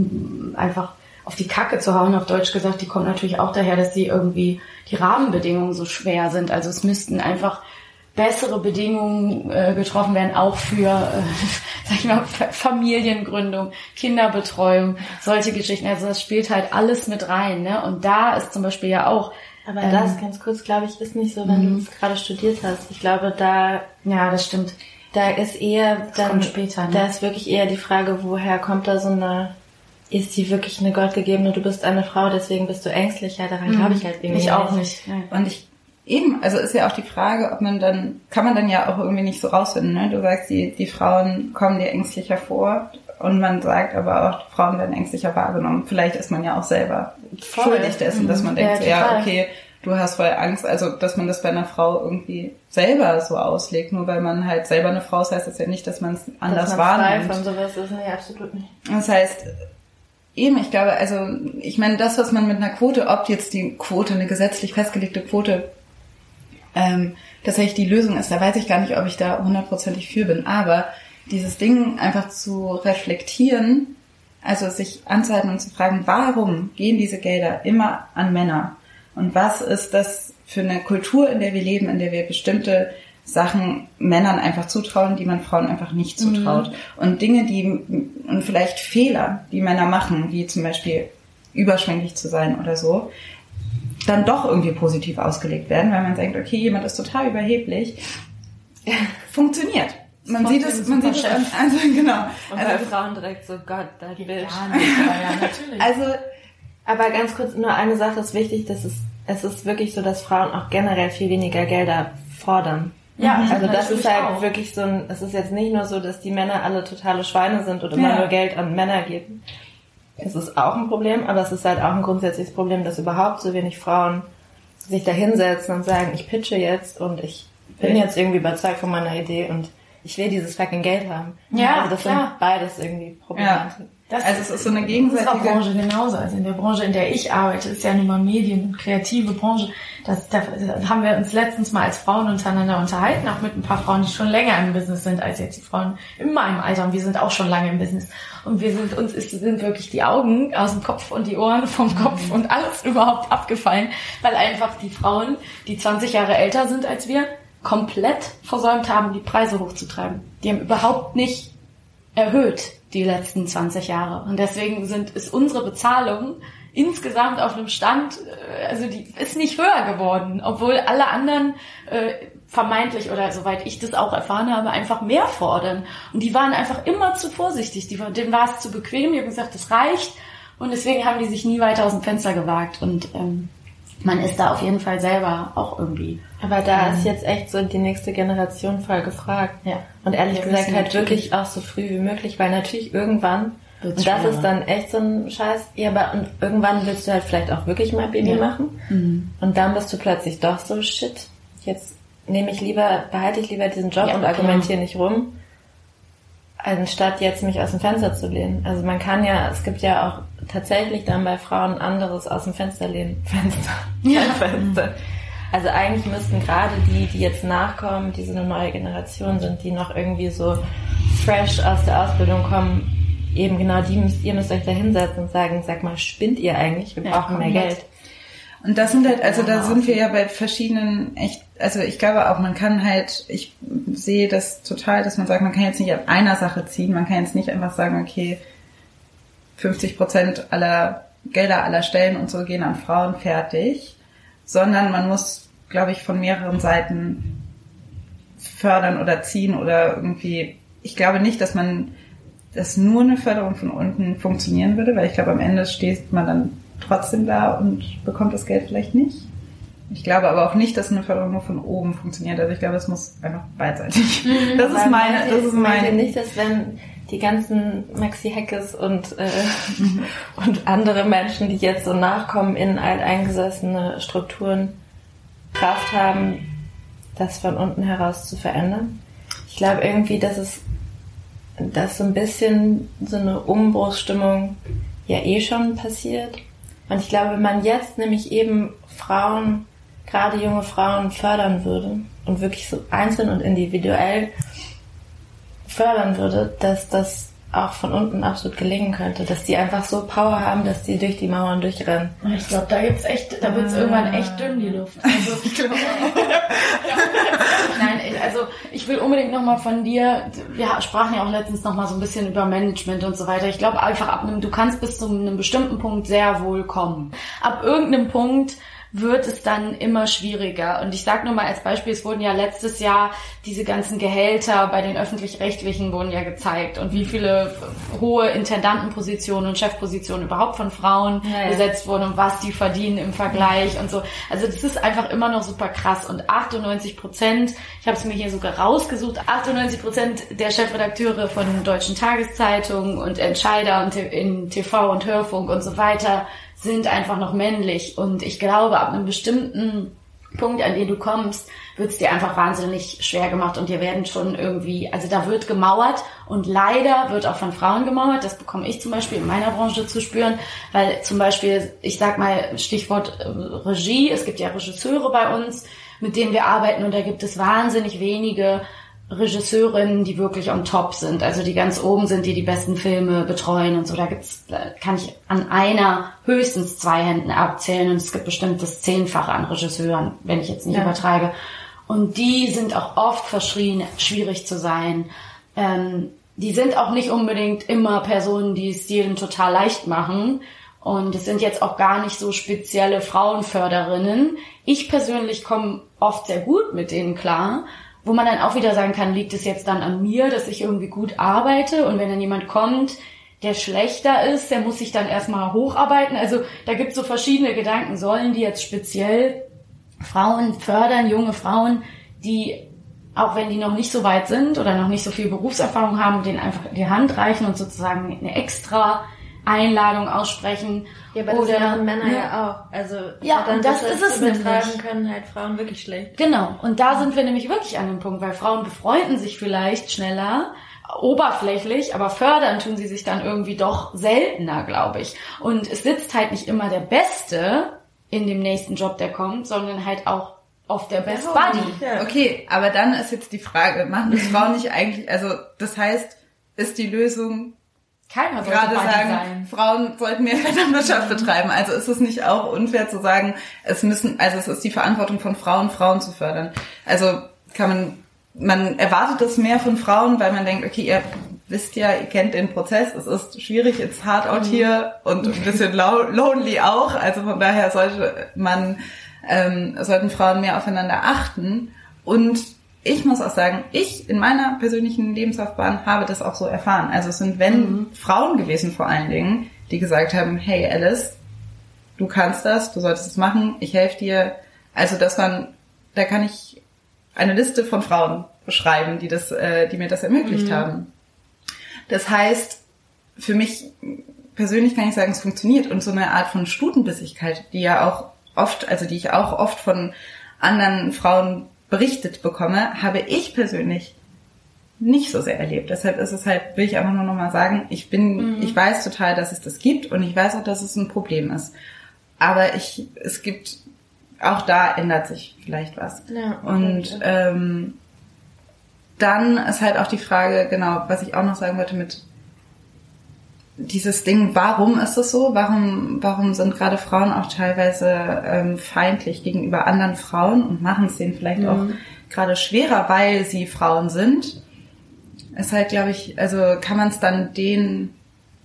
einfach auf die Kacke zu hauen, auf Deutsch gesagt, die kommt natürlich auch daher, dass die irgendwie die Rahmenbedingungen so schwer sind. Also es müssten einfach bessere Bedingungen äh, getroffen werden, auch für, äh, sag ich mal, Familiengründung, Kinderbetreuung, solche Geschichten. Also das spielt halt alles mit rein. Ne? Und da ist zum Beispiel ja auch aber ähm, das, ganz kurz, glaube ich, ist nicht so, wenn du mhm. es gerade studiert hast. Ich glaube, da... Ja, das stimmt. Da ist eher dann... später, ne? Da ist wirklich eher die Frage, woher kommt da so eine... Ist sie wirklich eine gottgegebene, du bist eine Frau, deswegen bist du ängstlicher, daran mhm. glaube ich halt irgendwie Ich auch nicht. Und ich Eben, also ist ja auch die Frage, ob man dann, kann man dann ja auch irgendwie nicht so rausfinden, ne? Du sagst, die, die Frauen kommen dir ängstlicher vor und man sagt aber auch, Frauen werden ängstlicher wahrgenommen. Vielleicht ist man ja auch selber Voll. schuldig dessen, dass man mhm. denkt, ja, so, ja, okay, du hast voll Angst, also dass man das bei einer Frau irgendwie selber so auslegt, nur weil man halt selber eine Frau ist, heißt das ja nicht, dass man es anders dass wahrnimmt. Von sowas ist, nee, absolut nicht. Das heißt, eben, ich glaube, also ich meine, das, was man mit einer Quote, ob jetzt die Quote, eine gesetzlich festgelegte Quote, ähm, tatsächlich die Lösung ist, da weiß ich gar nicht, ob ich da hundertprozentig für bin, aber dieses Ding einfach zu reflektieren, also sich anzuhalten und zu fragen, warum gehen diese Gelder immer an Männer? Und was ist das für eine Kultur, in der wir leben, in der wir bestimmte Sachen Männern einfach zutrauen, die man Frauen einfach nicht mhm. zutraut. Mhm. Und Dinge, die, und vielleicht Fehler, die Männer machen, wie zum Beispiel überschwänglich zu sein oder so, dann doch irgendwie positiv ausgelegt werden, weil man denkt, okay, jemand ist total überheblich. Funktioniert. Man sieht es, man sieht es an, also genau. Und also, bei Frauen direkt so, Gott, das Bild. Ja, natürlich. Also, aber ganz kurz nur eine Sache ist wichtig, dass es es ist wirklich so, dass Frauen auch generell viel weniger Gelder fordern. Ja, mhm. also das ist halt auch. wirklich so ein, es ist jetzt nicht nur so, dass die Männer alle totale Schweine sind oder immer ja. nur Geld an Männer geben. Es ist auch ein Problem, aber es ist halt auch ein grundsätzliches Problem, dass überhaupt so wenig Frauen sich da hinsetzen und sagen, ich pitche jetzt und ich bin jetzt irgendwie überzeugt von meiner Idee und ich will dieses fucking Geld haben. Ja, also das klar. sind beides irgendwie Probleme. Ja. Das also es ist so eine gegenseitige... In unserer Branche genauso. Also in der Branche, in der ich arbeite, ist ja nun mal Medien- und kreative Branche. Das, da haben wir uns letztens mal als Frauen untereinander unterhalten, auch mit ein paar Frauen, die schon länger im Business sind als jetzt die Frauen in meinem Alter. Und wir sind auch schon lange im Business. Und wir sind, uns ist, sind wirklich die Augen aus dem Kopf und die Ohren vom Kopf mhm. und alles überhaupt abgefallen, weil einfach die Frauen, die 20 Jahre älter sind als wir, komplett versäumt haben, die Preise hochzutreiben. Die haben überhaupt nicht erhöht die letzten 20 Jahre. Und deswegen sind, ist unsere Bezahlung insgesamt auf einem Stand, äh, also die ist nicht höher geworden, obwohl alle anderen äh, vermeintlich oder soweit ich das auch erfahren habe, einfach mehr fordern. Und die waren einfach immer zu vorsichtig. Die, denen war es zu bequem, die haben gesagt, das reicht. Und deswegen haben die sich nie weiter aus dem Fenster gewagt. Und ähm, man ist da auf jeden Fall selber auch irgendwie. Aber da ähm, ist jetzt echt so die nächste Generation voll gefragt. Ja. Und ehrlich gesagt halt wirklich auch so früh wie möglich, weil natürlich irgendwann, und das ist dann echt so ein Scheiß, ja, aber und irgendwann willst du halt vielleicht auch wirklich mal Baby ja. machen. Mhm. Und dann bist du plötzlich doch so, shit, jetzt nehme ich lieber, behalte ich lieber diesen Job ja, und argumentiere nicht rum. anstatt jetzt mich aus dem Fenster zu lehnen. Also man kann ja, es gibt ja auch tatsächlich dann bei Frauen anderes aus dem Fenster lehnen. Fenster. Ja. Fenster. Also eigentlich müssten gerade die, die jetzt nachkommen, die so eine neue Generation sind, die noch irgendwie so fresh aus der Ausbildung kommen, eben genau die müsst, ihr müsst euch da hinsetzen und sagen, sag mal, spinnt ihr eigentlich? Wir brauchen ja, mehr Geld. Und das sind halt, also da sind wir ja bei verschiedenen echt, also ich glaube auch, man kann halt, ich sehe das total, dass man sagt, man kann jetzt nicht an einer Sache ziehen, man kann jetzt nicht einfach sagen, okay, 50 Prozent aller Gelder aller Stellen und so gehen an Frauen fertig, sondern man muss, glaube ich, von mehreren Seiten fördern oder ziehen oder irgendwie, ich glaube nicht, dass man, dass nur eine Förderung von unten funktionieren würde, weil ich glaube, am Ende steht man dann trotzdem da und bekommt das Geld vielleicht nicht. Ich glaube aber auch nicht, dass eine Förderung nur von oben funktioniert. Also ich glaube, es muss einfach beidseitig. Mhm, das ist meine, das ist meine. nicht, dass wenn die ganzen Maxi Hackes und äh, und andere Menschen, die jetzt so nachkommen in alteingesessene Strukturen, Kraft haben, das von unten heraus zu verändern. Ich glaube irgendwie, dass es dass so ein bisschen so eine Umbruchsstimmung ja eh schon passiert und ich glaube, wenn man jetzt nämlich eben Frauen, gerade junge Frauen fördern würde und wirklich so einzeln und individuell fördern würde, dass das auch von unten absolut gelingen könnte, dass die einfach so Power haben, dass die durch die Mauern durchrennen. Ich glaube, da gibt's echt, da wird's irgendwann echt dünn die Luft. Also, ich glaube Nein, also ich will unbedingt nochmal von dir, wir sprachen ja auch letztens nochmal so ein bisschen über Management und so weiter. Ich glaube einfach ab einem, du kannst bis zu einem bestimmten Punkt sehr wohl kommen. Ab irgendeinem Punkt wird es dann immer schwieriger. Und ich sage nur mal als Beispiel, es wurden ja letztes Jahr diese ganzen Gehälter bei den öffentlich-rechtlichen wurden ja gezeigt und wie viele hohe Intendantenpositionen und Chefpositionen überhaupt von Frauen ja, ja. besetzt wurden und was die verdienen im Vergleich und so. Also das ist einfach immer noch super krass. Und 98 Prozent, ich habe es mir hier sogar rausgesucht, 98 Prozent der Chefredakteure von deutschen Tageszeitungen und Entscheider in TV und Hörfunk und so weiter sind einfach noch männlich. Und ich glaube, ab einem bestimmten Punkt, an den du kommst, wird es dir einfach wahnsinnig schwer gemacht und dir werden schon irgendwie, also da wird gemauert und leider wird auch von Frauen gemauert. Das bekomme ich zum Beispiel in meiner Branche zu spüren, weil zum Beispiel, ich sag mal Stichwort äh, Regie, es gibt ja Regisseure bei uns, mit denen wir arbeiten und da gibt es wahnsinnig wenige Regisseurinnen, die wirklich on top sind, also die ganz oben sind, die die besten Filme betreuen und so. Da gibt's, kann ich an einer höchstens zwei Händen abzählen und es gibt bestimmt das Zehnfache an Regisseuren, wenn ich jetzt nicht ja. übertreibe. Und die sind auch oft verschrien, schwierig zu sein. Ähm, die sind auch nicht unbedingt immer Personen, die es jedem total leicht machen. Und es sind jetzt auch gar nicht so spezielle Frauenförderinnen. Ich persönlich komme oft sehr gut mit denen klar wo man dann auch wieder sagen kann, liegt es jetzt dann an mir, dass ich irgendwie gut arbeite und wenn dann jemand kommt, der schlechter ist, der muss sich dann erstmal hocharbeiten. Also da gibt es so verschiedene Gedanken. Sollen die jetzt speziell Frauen fördern, junge Frauen, die, auch wenn die noch nicht so weit sind oder noch nicht so viel Berufserfahrung haben, denen einfach die Hand reichen und sozusagen eine extra Einladung aussprechen. Ja, aber oder, das machen Männer ne? ja auch. Also ja, und das, das ist es nämlich. können halt Frauen wirklich schlecht. Genau. Und da sind wir nämlich wirklich an dem Punkt, weil Frauen befreunden sich vielleicht schneller, oberflächlich, aber fördern tun sie sich dann irgendwie doch seltener, glaube ich. Und es sitzt halt nicht immer der Beste in dem nächsten Job, der kommt, sondern halt auch auf der Best Buddy. Ja. Okay, aber dann ist jetzt die Frage, machen das Frauen nicht eigentlich, also das heißt, ist die Lösung keiner sollte gerade sagen, sein. Frauen sollten mehr Vetternwirtschaft betreiben. Also ist es nicht auch unfair zu sagen, es müssen, also es ist die Verantwortung von Frauen, Frauen zu fördern. Also kann man, man erwartet das mehr von Frauen, weil man denkt, okay, ihr wisst ja, ihr kennt den Prozess, es ist schwierig, it's hard out mhm. here und ein bisschen lonely auch. Also von daher sollte man, ähm, sollten Frauen mehr aufeinander achten und ich muss auch sagen, ich in meiner persönlichen Lebenslaufbahn habe das auch so erfahren. Also es sind wenn mhm. Frauen gewesen vor allen Dingen, die gesagt haben, hey Alice, du kannst das, du solltest es machen, ich helfe dir. Also das waren, da kann ich eine Liste von Frauen beschreiben, die das, äh, die mir das ermöglicht mhm. haben. Das heißt, für mich persönlich kann ich sagen, es funktioniert und so eine Art von Stutenbissigkeit, die ja auch oft, also die ich auch oft von anderen Frauen berichtet bekomme, habe ich persönlich nicht so sehr erlebt. Deshalb ist es halt, will ich einfach nur nochmal sagen, ich bin, mhm. ich weiß total, dass es das gibt und ich weiß auch, dass es ein Problem ist. Aber ich, es gibt, auch da ändert sich vielleicht was. Ja, und ähm, dann ist halt auch die Frage, genau, was ich auch noch sagen wollte mit dieses Ding, warum ist es so? Warum, warum sind gerade Frauen auch teilweise ähm, feindlich gegenüber anderen Frauen und machen es denen vielleicht mhm. auch gerade schwerer, weil sie Frauen sind? Ist halt, glaube ich, also kann man es dann den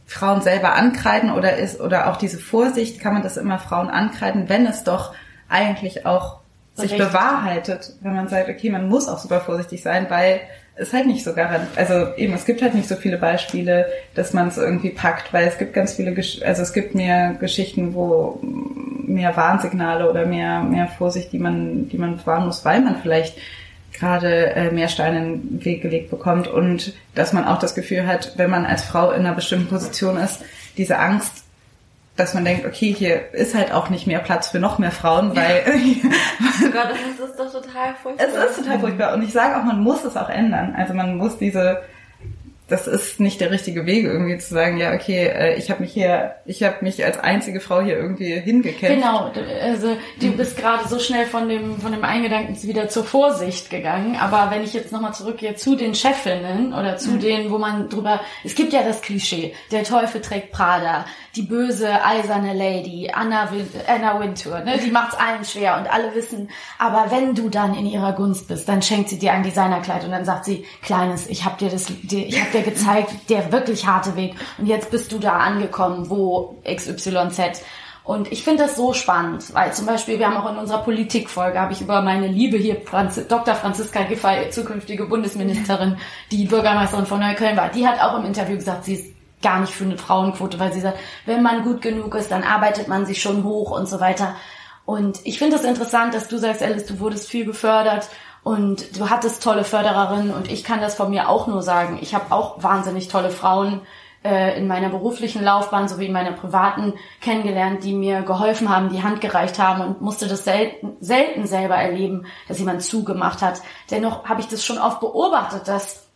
Frauen selber ankreiden oder ist, oder auch diese Vorsicht, kann man das immer Frauen ankreiden, wenn es doch eigentlich auch sich bewahrheitet, wenn man sagt, okay, man muss auch super vorsichtig sein, weil ist halt nicht so garant. Also eben, es gibt halt nicht so viele Beispiele, dass man es irgendwie packt, weil es gibt ganz viele, Gesch also es gibt mehr Geschichten, wo mehr Warnsignale oder mehr mehr Vorsicht, die man die man fahren muss, weil man vielleicht gerade äh, mehr Steine in den Weg gelegt bekommt und dass man auch das Gefühl hat, wenn man als Frau in einer bestimmten Position ist, diese Angst dass man denkt, okay, hier ist halt auch nicht mehr Platz für noch mehr Frauen, weil oh Gott, das ist doch total furchtbar. Es ist total furchtbar und ich sage auch, man muss es auch ändern. Also man muss diese das ist nicht der richtige Weg, irgendwie zu sagen, ja, okay, äh, ich habe mich hier, ich habe mich als einzige Frau hier irgendwie hingekämpft. Genau, also du bist gerade so schnell von dem von dem Eingedanken wieder zur Vorsicht gegangen. Aber wenn ich jetzt nochmal zurückgehe zu den Chefinnen oder zu mhm. denen, wo man drüber, es gibt ja das Klischee, der Teufel trägt Prada, die böse eiserne Lady, Anna, Anna Wintour, ne, die macht's allen schwer und alle wissen. Aber wenn du dann in ihrer Gunst bist, dann schenkt sie dir ein Designerkleid und dann sagt sie, Kleines, ich habe dir das, ich habe dir gezeigt, der wirklich harte Weg. Und jetzt bist du da angekommen, wo XYZ. Und ich finde das so spannend, weil zum Beispiel, wir haben auch in unserer Politikfolge, habe ich über meine Liebe hier, Franz Dr. Franziska Giffey, zukünftige Bundesministerin, die Bürgermeisterin von Neukölln war, die hat auch im Interview gesagt, sie ist gar nicht für eine Frauenquote, weil sie sagt, wenn man gut genug ist, dann arbeitet man sich schon hoch und so weiter. Und ich finde es das interessant, dass du sagst, Alice, du wurdest viel gefördert und du hattest tolle Fördererinnen und ich kann das von mir auch nur sagen. Ich habe auch wahnsinnig tolle Frauen äh, in meiner beruflichen Laufbahn sowie in meiner privaten kennengelernt, die mir geholfen haben, die Hand gereicht haben und musste das selten, selten selber erleben, dass jemand zugemacht hat. Dennoch habe ich das schon oft beobachtet, dass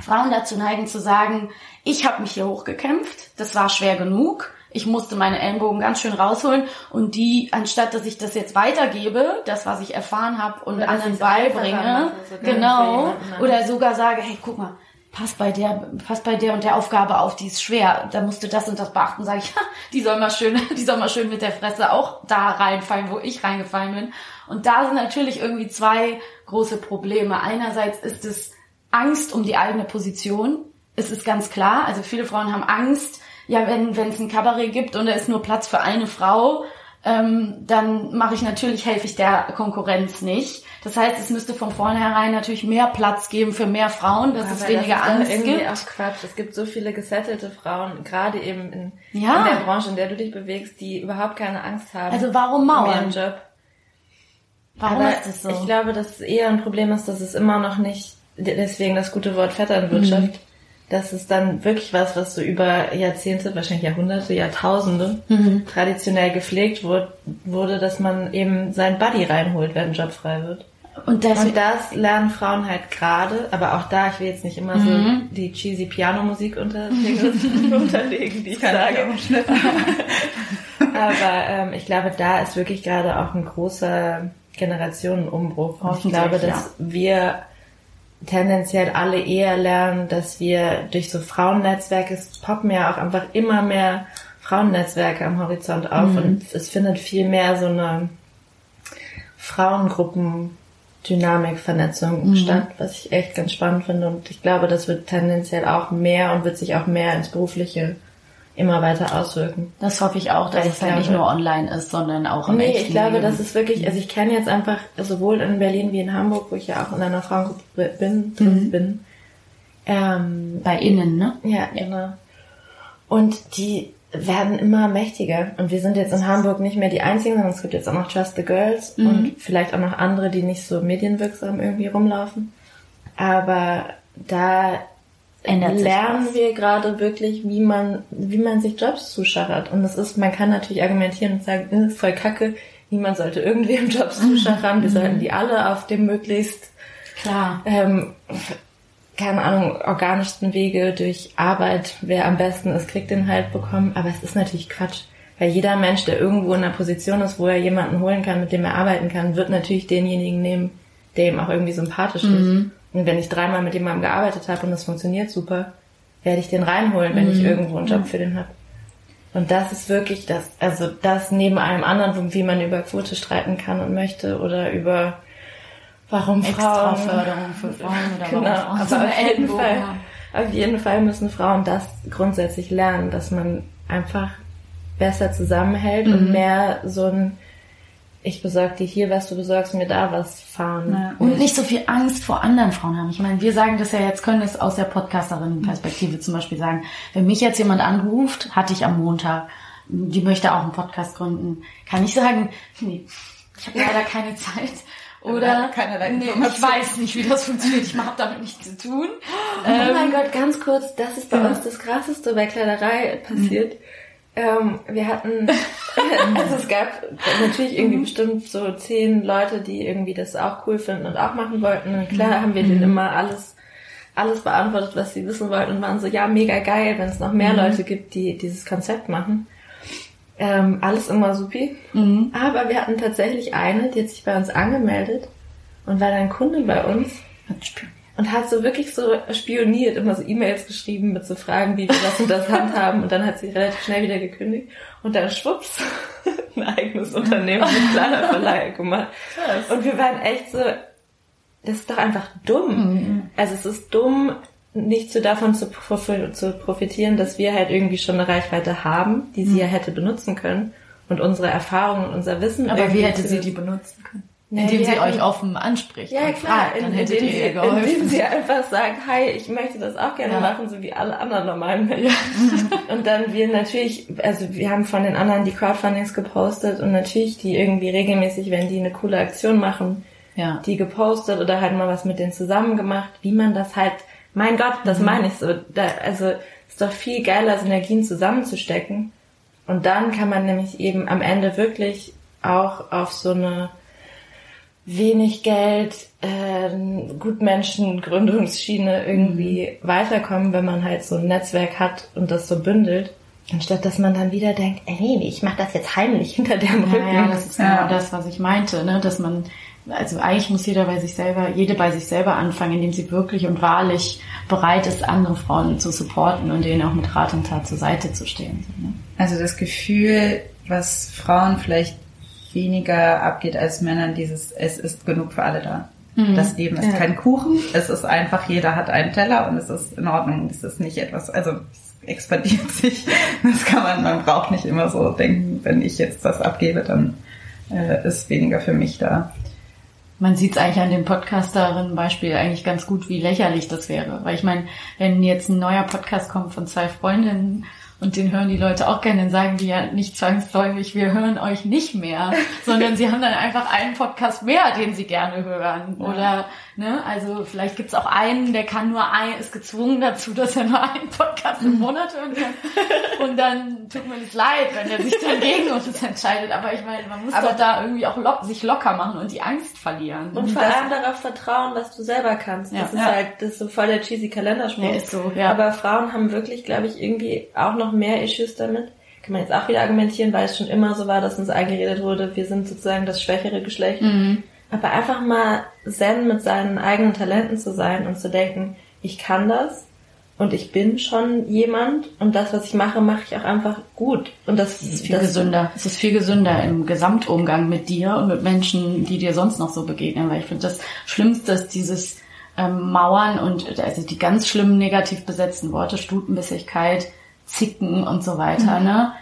Frauen dazu neigen zu sagen, ich habe mich hier hochgekämpft, das war schwer genug ich musste meine Ellenbogen ganz schön rausholen und die, anstatt dass ich das jetzt weitergebe, das, was ich erfahren habe und oder anderen beibringe, genau, oder sogar sage, hey, guck mal, pass bei der, pass bei der und der Aufgabe auf, die ist schwer, da musst du das und das beachten, sage ich, ja, die soll mal schön, die soll mal schön mit der Fresse auch da reinfallen, wo ich reingefallen bin. Und da sind natürlich irgendwie zwei große Probleme. Einerseits ist es Angst um die eigene Position. Es ist ganz klar, also viele Frauen haben Angst, ja, wenn wenn es ein Kabarett gibt und da ist nur Platz für eine Frau, ähm, dann mache ich natürlich, helfe ich der Konkurrenz nicht. Das heißt, es müsste von vornherein natürlich mehr Platz geben für mehr Frauen, dass Aber es weniger das ist Angst irgendwie gibt. Auch Quatsch. Es gibt so viele gesettelte Frauen, gerade eben in, ja. in der Branche, in der du dich bewegst, die überhaupt keine Angst haben. Also warum mauern? Job. Warum Aber ist das so? Ich glaube, dass es eher ein Problem ist, dass es immer noch nicht, deswegen das gute Wort Vetternwirtschaft, mhm das ist dann wirklich was, was so über Jahrzehnte, wahrscheinlich Jahrhunderte, Jahrtausende mhm. traditionell gepflegt wurde, wurde, dass man eben seinen Buddy reinholt, wenn ein Job frei wird. Und das, und das lernen Frauen halt gerade, aber auch da, ich will jetzt nicht immer mhm. so die cheesy Piano-Musik unter, unterlegen, die ich sage. aber ähm, ich glaube, da ist wirklich gerade auch ein großer Generationenumbruch. ich glaube, dass wir tendenziell alle eher lernen, dass wir durch so Frauennetzwerke, es poppen ja auch einfach immer mehr Frauennetzwerke am Horizont auf mhm. und es findet viel mehr so eine Frauengruppen-Dynamik, Vernetzung mhm. statt, was ich echt ganz spannend finde und ich glaube, das wird tendenziell auch mehr und wird sich auch mehr ins Berufliche immer weiter auswirken. Das hoffe ich auch, dass Weil es halt nicht nur online ist, sondern auch im Nee, ich glaube, Leben. das ist wirklich, also ich kenne jetzt einfach sowohl in Berlin wie in Hamburg, wo ich ja auch in einer Frauengruppe bin, mhm. bin. Ähm, Bei Innen, ne? Ja, genau. Und die werden immer mächtiger. Und wir sind jetzt in Hamburg nicht mehr die Einzigen, sondern es gibt jetzt auch noch Trust the Girls mhm. und vielleicht auch noch andere, die nicht so medienwirksam irgendwie rumlaufen. Aber da ändert lernen was. wir gerade wirklich, wie man, wie man sich Jobs zuschachert. Und das ist, man kann natürlich argumentieren und sagen, äh, voll kacke, niemand sollte irgendwem Jobs zuschachern, wir sollten die alle auf dem möglichst klar ähm, keine Ahnung, organischsten Wege durch Arbeit, wer am besten ist, kriegt den halt bekommen. Aber es ist natürlich Quatsch. Weil jeder Mensch, der irgendwo in einer Position ist, wo er jemanden holen kann, mit dem er arbeiten kann, wird natürlich denjenigen nehmen, der ihm auch irgendwie sympathisch mhm. ist. Und wenn ich dreimal mit jemandem gearbeitet habe und das funktioniert super, werde ich den reinholen, wenn mhm. ich irgendwo einen Job für den habe. Und das ist wirklich das, also das neben allem anderen, wie man über Quote streiten kann und möchte oder über warum Frauen Förderung für Frauen oder genau, warum Frauen aber auf jeden Fall, auf jeden Fall müssen Frauen das grundsätzlich lernen, dass man einfach besser zusammenhält mhm. und mehr so ein ich besorge dir hier was, du besorgst mir da was fahren. Ja. Und nicht so viel Angst vor anderen Frauen haben. Ich meine, wir sagen das ja jetzt, können es aus der Podcasterin-Perspektive zum Beispiel sagen. Wenn mich jetzt jemand anruft, hatte ich am Montag, die möchte auch einen Podcast gründen, kann ich sagen, nee, ich habe leider keine Zeit. Oder nee, ich weiß nicht, wie das funktioniert. Ich habe damit nichts zu tun. Oh ähm, mein Gott, ganz kurz, das ist bei ja. uns das Krasseste bei Kleiderei passiert. Mhm ähm, wir hatten, also es gab natürlich irgendwie mhm. bestimmt so zehn Leute, die irgendwie das auch cool finden und auch machen wollten. Und klar haben wir denen mhm. immer alles, alles beantwortet, was sie wissen wollten und waren so, ja, mega geil, wenn es noch mehr mhm. Leute gibt, die dieses Konzept machen. Ähm, alles immer supi. Mhm. Aber wir hatten tatsächlich eine, die hat sich bei uns angemeldet und war dann Kunde bei uns und hat so wirklich so spioniert, immer so E-Mails geschrieben mit so Fragen, wie wir das und das handhaben und dann hat sie relativ schnell wieder gekündigt und dann schwupps ein eigenes Unternehmen mit kleiner Verleih gemacht. Und wir waren echt so, das ist doch einfach dumm. Mhm. Also es ist dumm, nicht so davon zu, zu profitieren, dass wir halt irgendwie schon eine Reichweite haben, die sie mhm. ja hätte benutzen können und unsere Erfahrungen und unser Wissen. Aber wie hätte sie die benutzen können? Indem ja, sie euch offen anspricht. Ja, klar. Fragt, dann in, hättet ihr ihr geholfen. Indem sie einfach sagt, hi, ich möchte das auch gerne ja. machen, so wie alle anderen normalen Menschen. Ja. und dann wir natürlich, also wir haben von den anderen die Crowdfundings gepostet und natürlich die irgendwie regelmäßig, wenn die eine coole Aktion machen, ja. die gepostet oder halt mal was mit denen zusammen gemacht, wie man das halt, mein Gott, das mhm. meine ich so. Da, also ist doch viel geiler, Synergien zusammenzustecken. Und dann kann man nämlich eben am Ende wirklich auch auf so eine wenig Geld, äh, Gutmenschen, Gründungsschiene irgendwie mhm. weiterkommen, wenn man halt so ein Netzwerk hat und das so bündelt. Anstatt dass man dann wieder denkt, ey, nee, ich mache das jetzt heimlich hinter dem Rücken. Ja, ja das ist genau das, was ich meinte, ne? dass man, also eigentlich muss jeder bei sich selber, jede bei sich selber anfangen, indem sie wirklich und wahrlich bereit ist, andere Frauen zu supporten und denen auch mit Rat und Tat zur Seite zu stehen. Ne? Also das Gefühl, was Frauen vielleicht weniger abgeht als Männern, dieses es ist genug für alle da. Mhm. Das Leben ist ja. kein Kuchen, es ist einfach, jeder hat einen Teller und es ist in Ordnung. Es ist nicht etwas, also es expandiert sich. Das kann man, man braucht nicht immer so denken, wenn ich jetzt das abgebe, dann äh, ist weniger für mich da. Man sieht es eigentlich an dem Podcasterin-Beispiel eigentlich ganz gut, wie lächerlich das wäre. Weil ich meine, wenn jetzt ein neuer Podcast kommt von zwei Freundinnen und den hören die Leute auch gerne, dann sagen die ja nicht zwangsläufig, wir hören euch nicht mehr, sondern sie haben dann einfach einen Podcast mehr, den sie gerne hören. Ja. Oder, ne, also vielleicht gibt's auch einen, der kann nur ein, ist gezwungen dazu, dass er nur einen Podcast im Monat hören kann. Und dann tut mir das leid, wenn er sich dann gegen uns entscheidet. Aber ich meine, man muss Aber doch da irgendwie auch lo sich locker machen und die Angst verlieren. Und, vor allem darauf vertrauen, was du selber kannst. Ja. Das ist ja. halt, das ist so voll der cheesy Kalenderspruch. Der ist so, ja. Aber Frauen haben wirklich, glaube ich, irgendwie auch noch noch mehr Issues damit. Kann man jetzt auch wieder argumentieren, weil es schon immer so war, dass uns eingeredet wurde, wir sind sozusagen das schwächere Geschlecht. Mhm. Aber einfach mal zen mit seinen eigenen Talenten zu sein und zu denken, ich kann das und ich bin schon jemand und das, was ich mache, mache ich auch einfach gut. Und das, das ist viel das gesünder. Es ist viel gesünder im Gesamtumgang mit dir und mit Menschen, die dir sonst noch so begegnen. Weil ich finde, das Schlimmste ist dieses ähm, Mauern und also die ganz schlimmen negativ besetzten Worte, Stutenbissigkeit, zicken und so weiter, mhm. ne?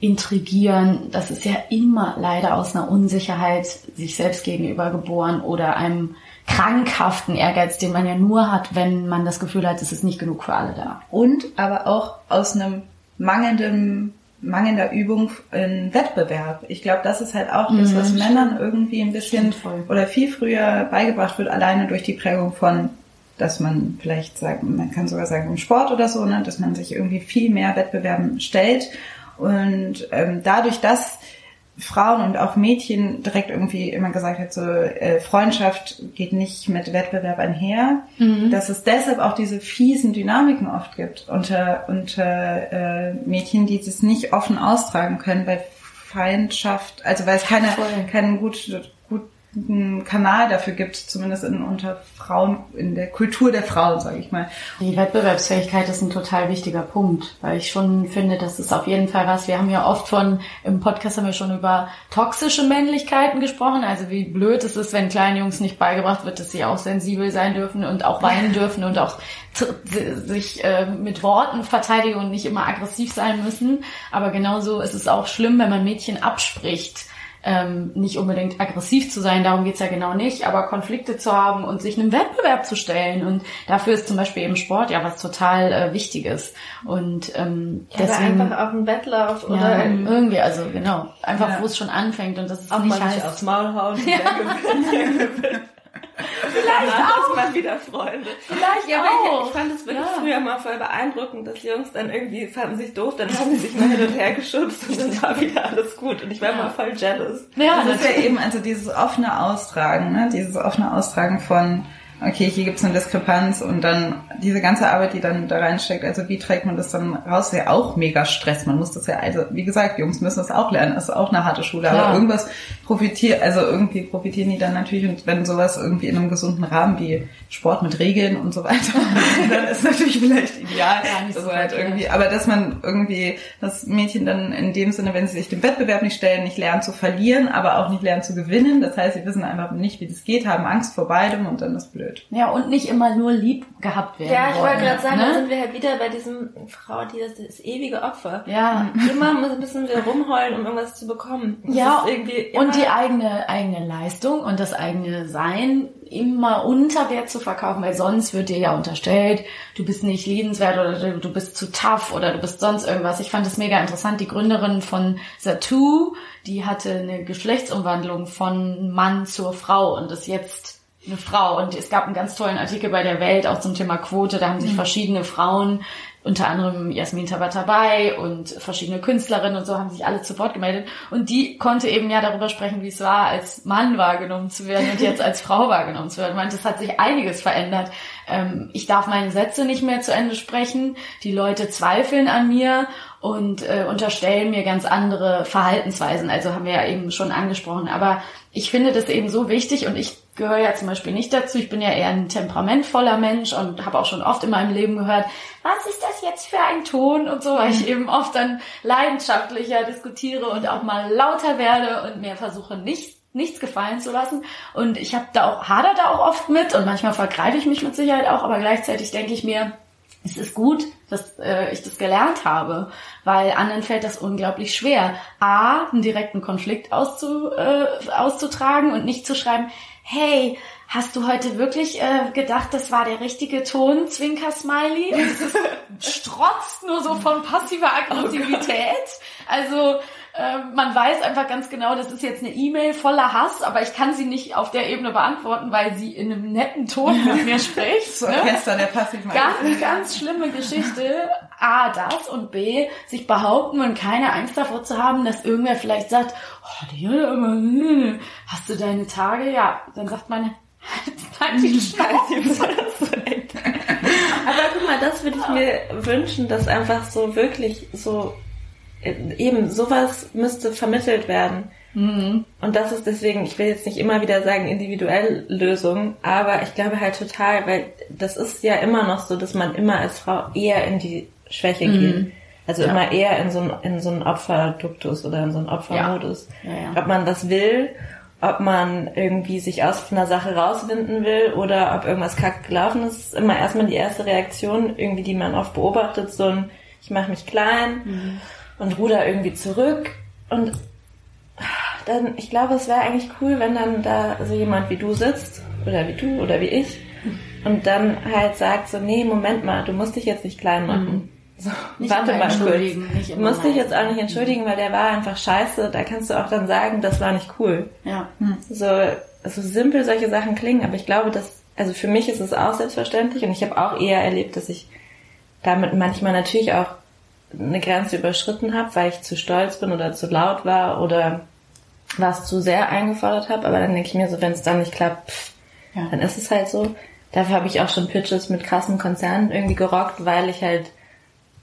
Intrigieren, das ist ja immer leider aus einer Unsicherheit sich selbst gegenüber geboren oder einem krankhaften Ehrgeiz, den man ja nur hat, wenn man das Gefühl hat, es ist nicht genug für alle da. Und aber auch aus einem mangelnden mangelnder Übung in Wettbewerb. Ich glaube, das ist halt auch das, was mhm, Männern irgendwie ein bisschen oder viel früher beigebracht wird, alleine durch die Prägung von dass man vielleicht sagt, man kann sogar sagen im Sport oder so, ne, dass man sich irgendwie viel mehr Wettbewerben stellt und ähm, dadurch, dass Frauen und auch Mädchen direkt irgendwie immer gesagt hat, so äh, Freundschaft geht nicht mit Wettbewerb einher, mhm. dass es deshalb auch diese fiesen Dynamiken oft gibt unter unter äh, Mädchen, die es nicht offen austragen können, weil Feindschaft, also weil es keine keinen gut einen Kanal dafür gibt, zumindest in, unter Frauen, in der Kultur der Frauen, sage ich mal. Die Wettbewerbsfähigkeit ist ein total wichtiger Punkt, weil ich schon finde, das ist auf jeden Fall was. Wir haben ja oft von, im Podcast haben wir schon über toxische Männlichkeiten gesprochen, also wie blöd es ist, wenn kleinen Jungs nicht beigebracht wird, dass sie auch sensibel sein dürfen und auch weinen dürfen und auch sich äh, mit Worten verteidigen und nicht immer aggressiv sein müssen. Aber genauso ist es auch schlimm, wenn man Mädchen abspricht ähm, nicht unbedingt aggressiv zu sein, darum geht's ja genau nicht, aber Konflikte zu haben und sich einem Wettbewerb zu stellen. Und dafür ist zum Beispiel eben Sport ja was total äh, Wichtiges. Und ähm, ja, deswegen einfach auch ein Wettlauf oder ja, irgendwie, also genau, einfach ja. wo es schon anfängt und das ist auch nicht mal heißt, aufs Maul hauen. Ja. Vielleicht auch. mal wieder Freunde. Vielleicht ja, auch. Ich, ich fand es wirklich ja. früher mal voll beeindruckend, dass Jungs dann irgendwie fanden sich doof, dann haben sie sich mal hin und her geschubst und dann war wieder alles gut. Und ich war ja. mal voll jealous. Ja, das ist ja eben also dieses offene Austragen, ne? dieses offene Austragen von okay, hier gibt's eine Diskrepanz und dann diese ganze Arbeit, die dann da reinsteckt, also wie trägt man das dann raus, ist ja auch mega Stress. Man muss das ja, also wie gesagt, Jungs müssen das auch lernen, das ist auch eine harte Schule, Klar. aber irgendwas profitiert, also irgendwie profitieren die dann natürlich und wenn sowas irgendwie in einem gesunden Rahmen wie Sport mit Regeln und so weiter, dann ist natürlich vielleicht ideal. Ja, nicht so halt irgendwie, aber dass man irgendwie das Mädchen dann in dem Sinne, wenn sie sich dem Wettbewerb nicht stellen, nicht lernen zu verlieren, aber auch nicht lernen zu gewinnen. Das heißt, sie wissen einfach nicht, wie das geht, haben Angst vor beidem und dann ist blöd. Ja, und nicht immer nur lieb gehabt werden. Ja, ich wollte gerade sagen, ne? da sind wir halt wieder bei diesem Frau, die das, das ewige Opfer. Ja. Immer müssen wir rumheulen, um irgendwas zu bekommen. Das ja, und die eigene, eigene Leistung und das eigene Sein immer unter Wert zu verkaufen, weil sonst wird dir ja unterstellt, du bist nicht liebenswert oder du bist zu tough oder du bist sonst irgendwas. Ich fand es mega interessant. Die Gründerin von Satu, die hatte eine Geschlechtsumwandlung von Mann zur Frau und ist jetzt eine Frau. Und es gab einen ganz tollen Artikel bei der Welt auch zum Thema Quote. Da haben sich mhm. verschiedene Frauen unter anderem Jasmin Tabatabai und verschiedene Künstlerinnen und so haben sich alle zu Wort gemeldet. Und die konnte eben ja darüber sprechen, wie es war, als Mann wahrgenommen zu werden und jetzt als Frau wahrgenommen zu werden. Meint, es hat sich einiges verändert. Ähm, ich darf meine Sätze nicht mehr zu Ende sprechen. Die Leute zweifeln an mir und äh, unterstellen mir ganz andere Verhaltensweisen. Also haben wir ja eben schon angesprochen. Aber ich finde das eben so wichtig und ich gehöre ja zum Beispiel nicht dazu. Ich bin ja eher ein temperamentvoller Mensch und habe auch schon oft in meinem Leben gehört, was ist das jetzt für ein Ton und so, weil ich eben oft dann leidenschaftlicher diskutiere und auch mal lauter werde und mir versuche nicht nichts gefallen zu lassen. Und ich habe da auch, hader da auch oft mit und manchmal vergreife ich mich mit Sicherheit auch, aber gleichzeitig denke ich mir, es ist gut, dass äh, ich das gelernt habe, weil anderen fällt das unglaublich schwer, a, einen direkten Konflikt auszu, äh, auszutragen und nicht zu schreiben, hey, hast du heute wirklich äh, gedacht, das war der richtige Ton, Zwinker-Smiley? Strotzt nur so von passiver oh Aggressivität. Oh also man weiß einfach ganz genau, das ist jetzt eine E-Mail voller Hass, aber ich kann sie nicht auf der Ebene beantworten, weil sie in einem netten Ton mit mir spricht. so ne? Orchester der passiven Ganz, ganz schlimme Geschichte. A, das und B, sich behaupten und keine Angst davor zu haben, dass irgendwer vielleicht sagt, oh, die, hast du deine Tage? Ja, dann sagt man, halt die Schnauze. Aber guck mal, das würde ich mir wünschen, dass einfach so wirklich so eben sowas müsste vermittelt werden. Mhm. Und das ist deswegen, ich will jetzt nicht immer wieder sagen individuell Lösung, aber ich glaube halt total, weil das ist ja immer noch so, dass man immer als Frau eher in die Schwäche mhm. geht. Also ja. immer eher in so, ein, in so einen Opferduktus oder in so einen Opfermodus. Ja. Ja, ob man das will, ob man irgendwie sich aus einer Sache rauswinden will oder ob irgendwas kacke gelaufen ist, ist immer erstmal die erste Reaktion, irgendwie, die man oft beobachtet, so ein, ich mache mich klein. Mhm und ruder irgendwie zurück und dann, ich glaube, es wäre eigentlich cool, wenn dann da so jemand wie du sitzt oder wie du oder wie ich und dann halt sagt so, nee, Moment mal, du musst dich jetzt nicht klein machen. Mhm. So, nicht warte mal kurz. Du musst dich jetzt auch nicht entschuldigen, weil der war einfach scheiße. Da kannst du auch dann sagen, das war nicht cool. Ja. So, so simpel solche Sachen klingen, aber ich glaube, dass, also für mich ist es auch selbstverständlich und ich habe auch eher erlebt, dass ich damit manchmal natürlich auch eine Grenze überschritten habe, weil ich zu stolz bin oder zu laut war oder was zu sehr eingefordert habe, aber dann denke ich mir so, wenn es dann nicht klappt, pff, ja. dann ist es halt so. Dafür habe ich auch schon Pitches mit krassen Konzernen irgendwie gerockt, weil ich halt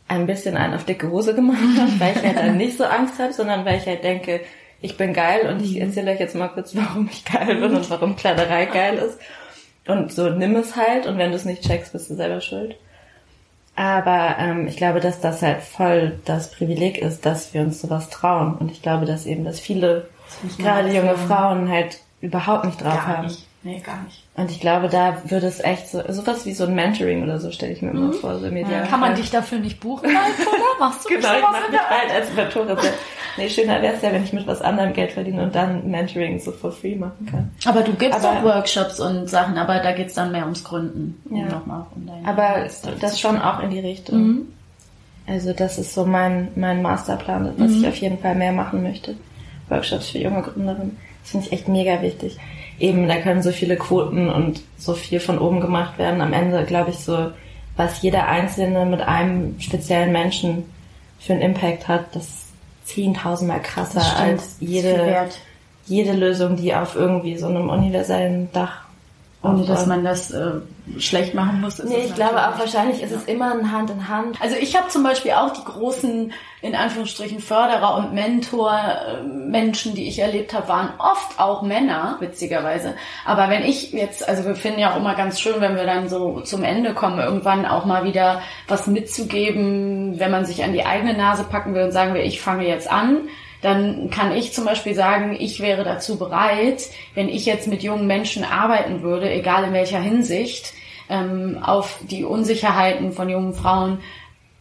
ein bisschen einen auf dicke Hose gemacht habe, weil ich halt dann nicht so Angst habe, sondern weil ich halt denke, ich bin geil und ich erzähle euch jetzt mal kurz, warum ich geil bin und warum Kleiderei geil ist. Und so nimm es halt und wenn du es nicht checkst, bist du selber schuld. Aber ähm, ich glaube, dass das halt voll das Privileg ist, dass wir uns sowas trauen. Und ich glaube, dass eben, dass viele, das gerade junge Frauen halt überhaupt nicht drauf Gar haben. nicht. Nee, gar nicht. Und ich glaube, da würde es echt so, sowas wie so ein Mentoring oder so stelle ich mir immer vor, so Media. Kann man dich dafür nicht buchen, halt, oder? Machst du Genau, nicht ich in mich halt als Mentorin. Nee, schöner wäre es ja, wenn ich mit was anderem Geld verdiene und dann Mentoring so for free machen kann. Aber du gibst Aber- auch Workshops und Sachen, aber da geht's dann mehr ums Gründen. Um Ja. nochmal um deine Aber das schon auch in die Richtung. Mhm. Also das ist so mein, mein Masterplan, was ich auf jeden Fall mehr machen möchte. Workshops für junge Gründerinnen. Das finde ich echt mega wichtig. Eben, da können so viele Quoten und so viel von oben gemacht werden. Am Ende glaube ich so, was jeder Einzelne mit einem speziellen Menschen für einen Impact hat, das ist zehntausendmal krasser als jede, jede Lösung, die auf irgendwie so einem universellen Dach Ohne dass man das äh, schlecht machen muss. ist Nee, ich glaube auch wahrscheinlich ist es immer ein Hand in Hand. Also ich habe zum Beispiel auch die großen, in Anführungsstrichen, Förderer und Mentor-Menschen, die ich erlebt habe, waren oft auch Männer, witzigerweise. Aber wenn ich jetzt, also wir finden ja auch immer ganz schön, wenn wir dann so zum Ende kommen, irgendwann auch mal wieder was mitzugeben, wenn man sich an die eigene Nase packen will und sagen wir, ich fange jetzt an, dann kann ich zum Beispiel sagen, ich wäre dazu bereit, wenn ich jetzt mit jungen Menschen arbeiten würde, egal in welcher Hinsicht, ähm, auf die Unsicherheiten von jungen Frauen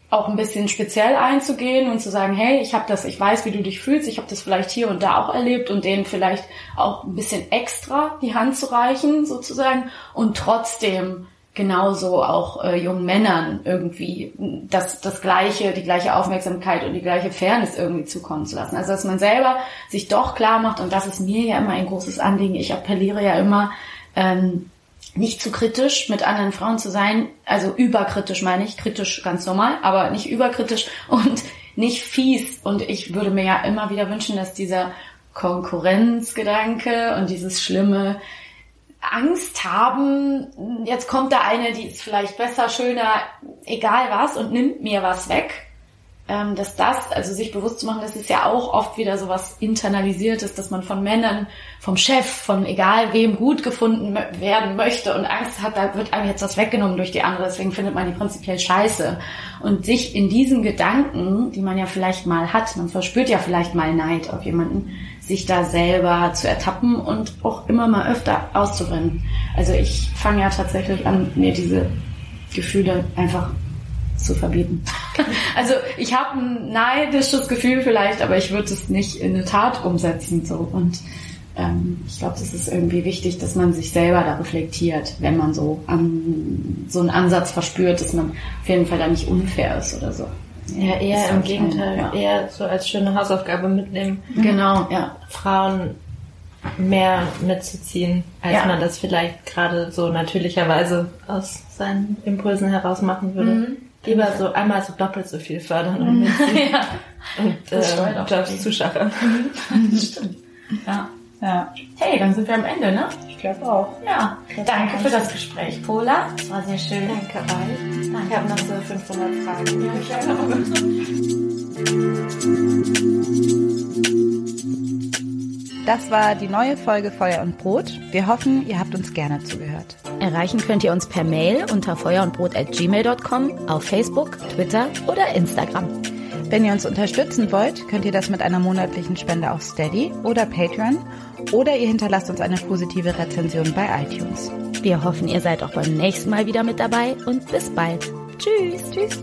auch ein bisschen speziell einzugehen und zu sagen, hey, ich habe das, ich weiß, wie du dich fühlst, ich habe das vielleicht hier und da auch erlebt und denen vielleicht auch ein bisschen extra die Hand zu reichen sozusagen und trotzdem genauso auch äh, jungen Männern irgendwie das, das gleiche, die gleiche Aufmerksamkeit und die gleiche Fairness irgendwie zukommen zu lassen. Also dass man selber sich doch klar macht und das ist mir ja immer ein großes Anliegen. Ich appelliere ja immer, ähm, nicht zu kritisch mit anderen Frauen zu sein, also überkritisch meine ich, kritisch ganz normal, aber nicht überkritisch und nicht fies. Und ich würde mir ja immer wieder wünschen, dass dieser Konkurrenzgedanke und dieses schlimme Angst haben, jetzt kommt da eine, die ist vielleicht besser, schöner, egal was und nimmt mir was weg. Ähm, dass das, also sich bewusst zu machen, das ist ja auch oft wieder so was internalisiertes, dass man von Männern, vom Chef, von egal wem gut gefunden werden möchte und Angst hat, da wird einem jetzt was weggenommen durch die andere, deswegen findet man die prinzipiell scheiße. Und sich in diesen Gedanken, die man ja vielleicht mal hat, man verspürt ja vielleicht mal Neid auf jemanden, sich da selber zu ertappen und auch immer mal öfter auszubrennen. Also ich fange ja tatsächlich an, mir diese Gefühle einfach zu verbieten. Also ich habe ein neidisches Gefühl vielleicht, aber ich würde es nicht in eine Tat umsetzen. So. Und ähm, ich glaube, das ist irgendwie wichtig, dass man sich selber da reflektiert, wenn man so an, so einen Ansatz verspürt, dass man auf jeden Fall da nicht unfair ist oder so. Ja, eher im ich Gegenteil. ein, ja. Eher so als schöne Hausaufgabe mitnehmen. Genau, ja. Frauen mehr mitzuziehen, als Ja. man das vielleicht gerade so natürlicherweise aus seinen Impulsen heraus machen würde. Mhm. Lieber so einmal so doppelt so viel fördern und mitziehen ja. und äh, Jobs zuschaffen. Stimmt. Ja. Ja, Hey, dann sind wir am Ende, ne? ich glaube auch. Ja. Danke für das Gespräch, Pola. Das war sehr schön. Danke euch. Ich habe noch so 500 Fragen. Ja, ich auch. Das war die neue Folge Feuer und Brot. Wir hoffen, ihr habt uns gerne zugehört. Erreichen könnt ihr uns per Mail unter feuerundbrot.gmail.com, auf Facebook, Twitter oder Instagram. Wenn ihr uns unterstützen wollt, könnt ihr das mit einer monatlichen Spende auf Steady oder Patreon oder ihr hinterlasst uns eine positive Rezension bei iTunes. Wir hoffen, ihr seid auch beim nächsten Mal wieder mit dabei und bis bald. Tschüss. Tschüss.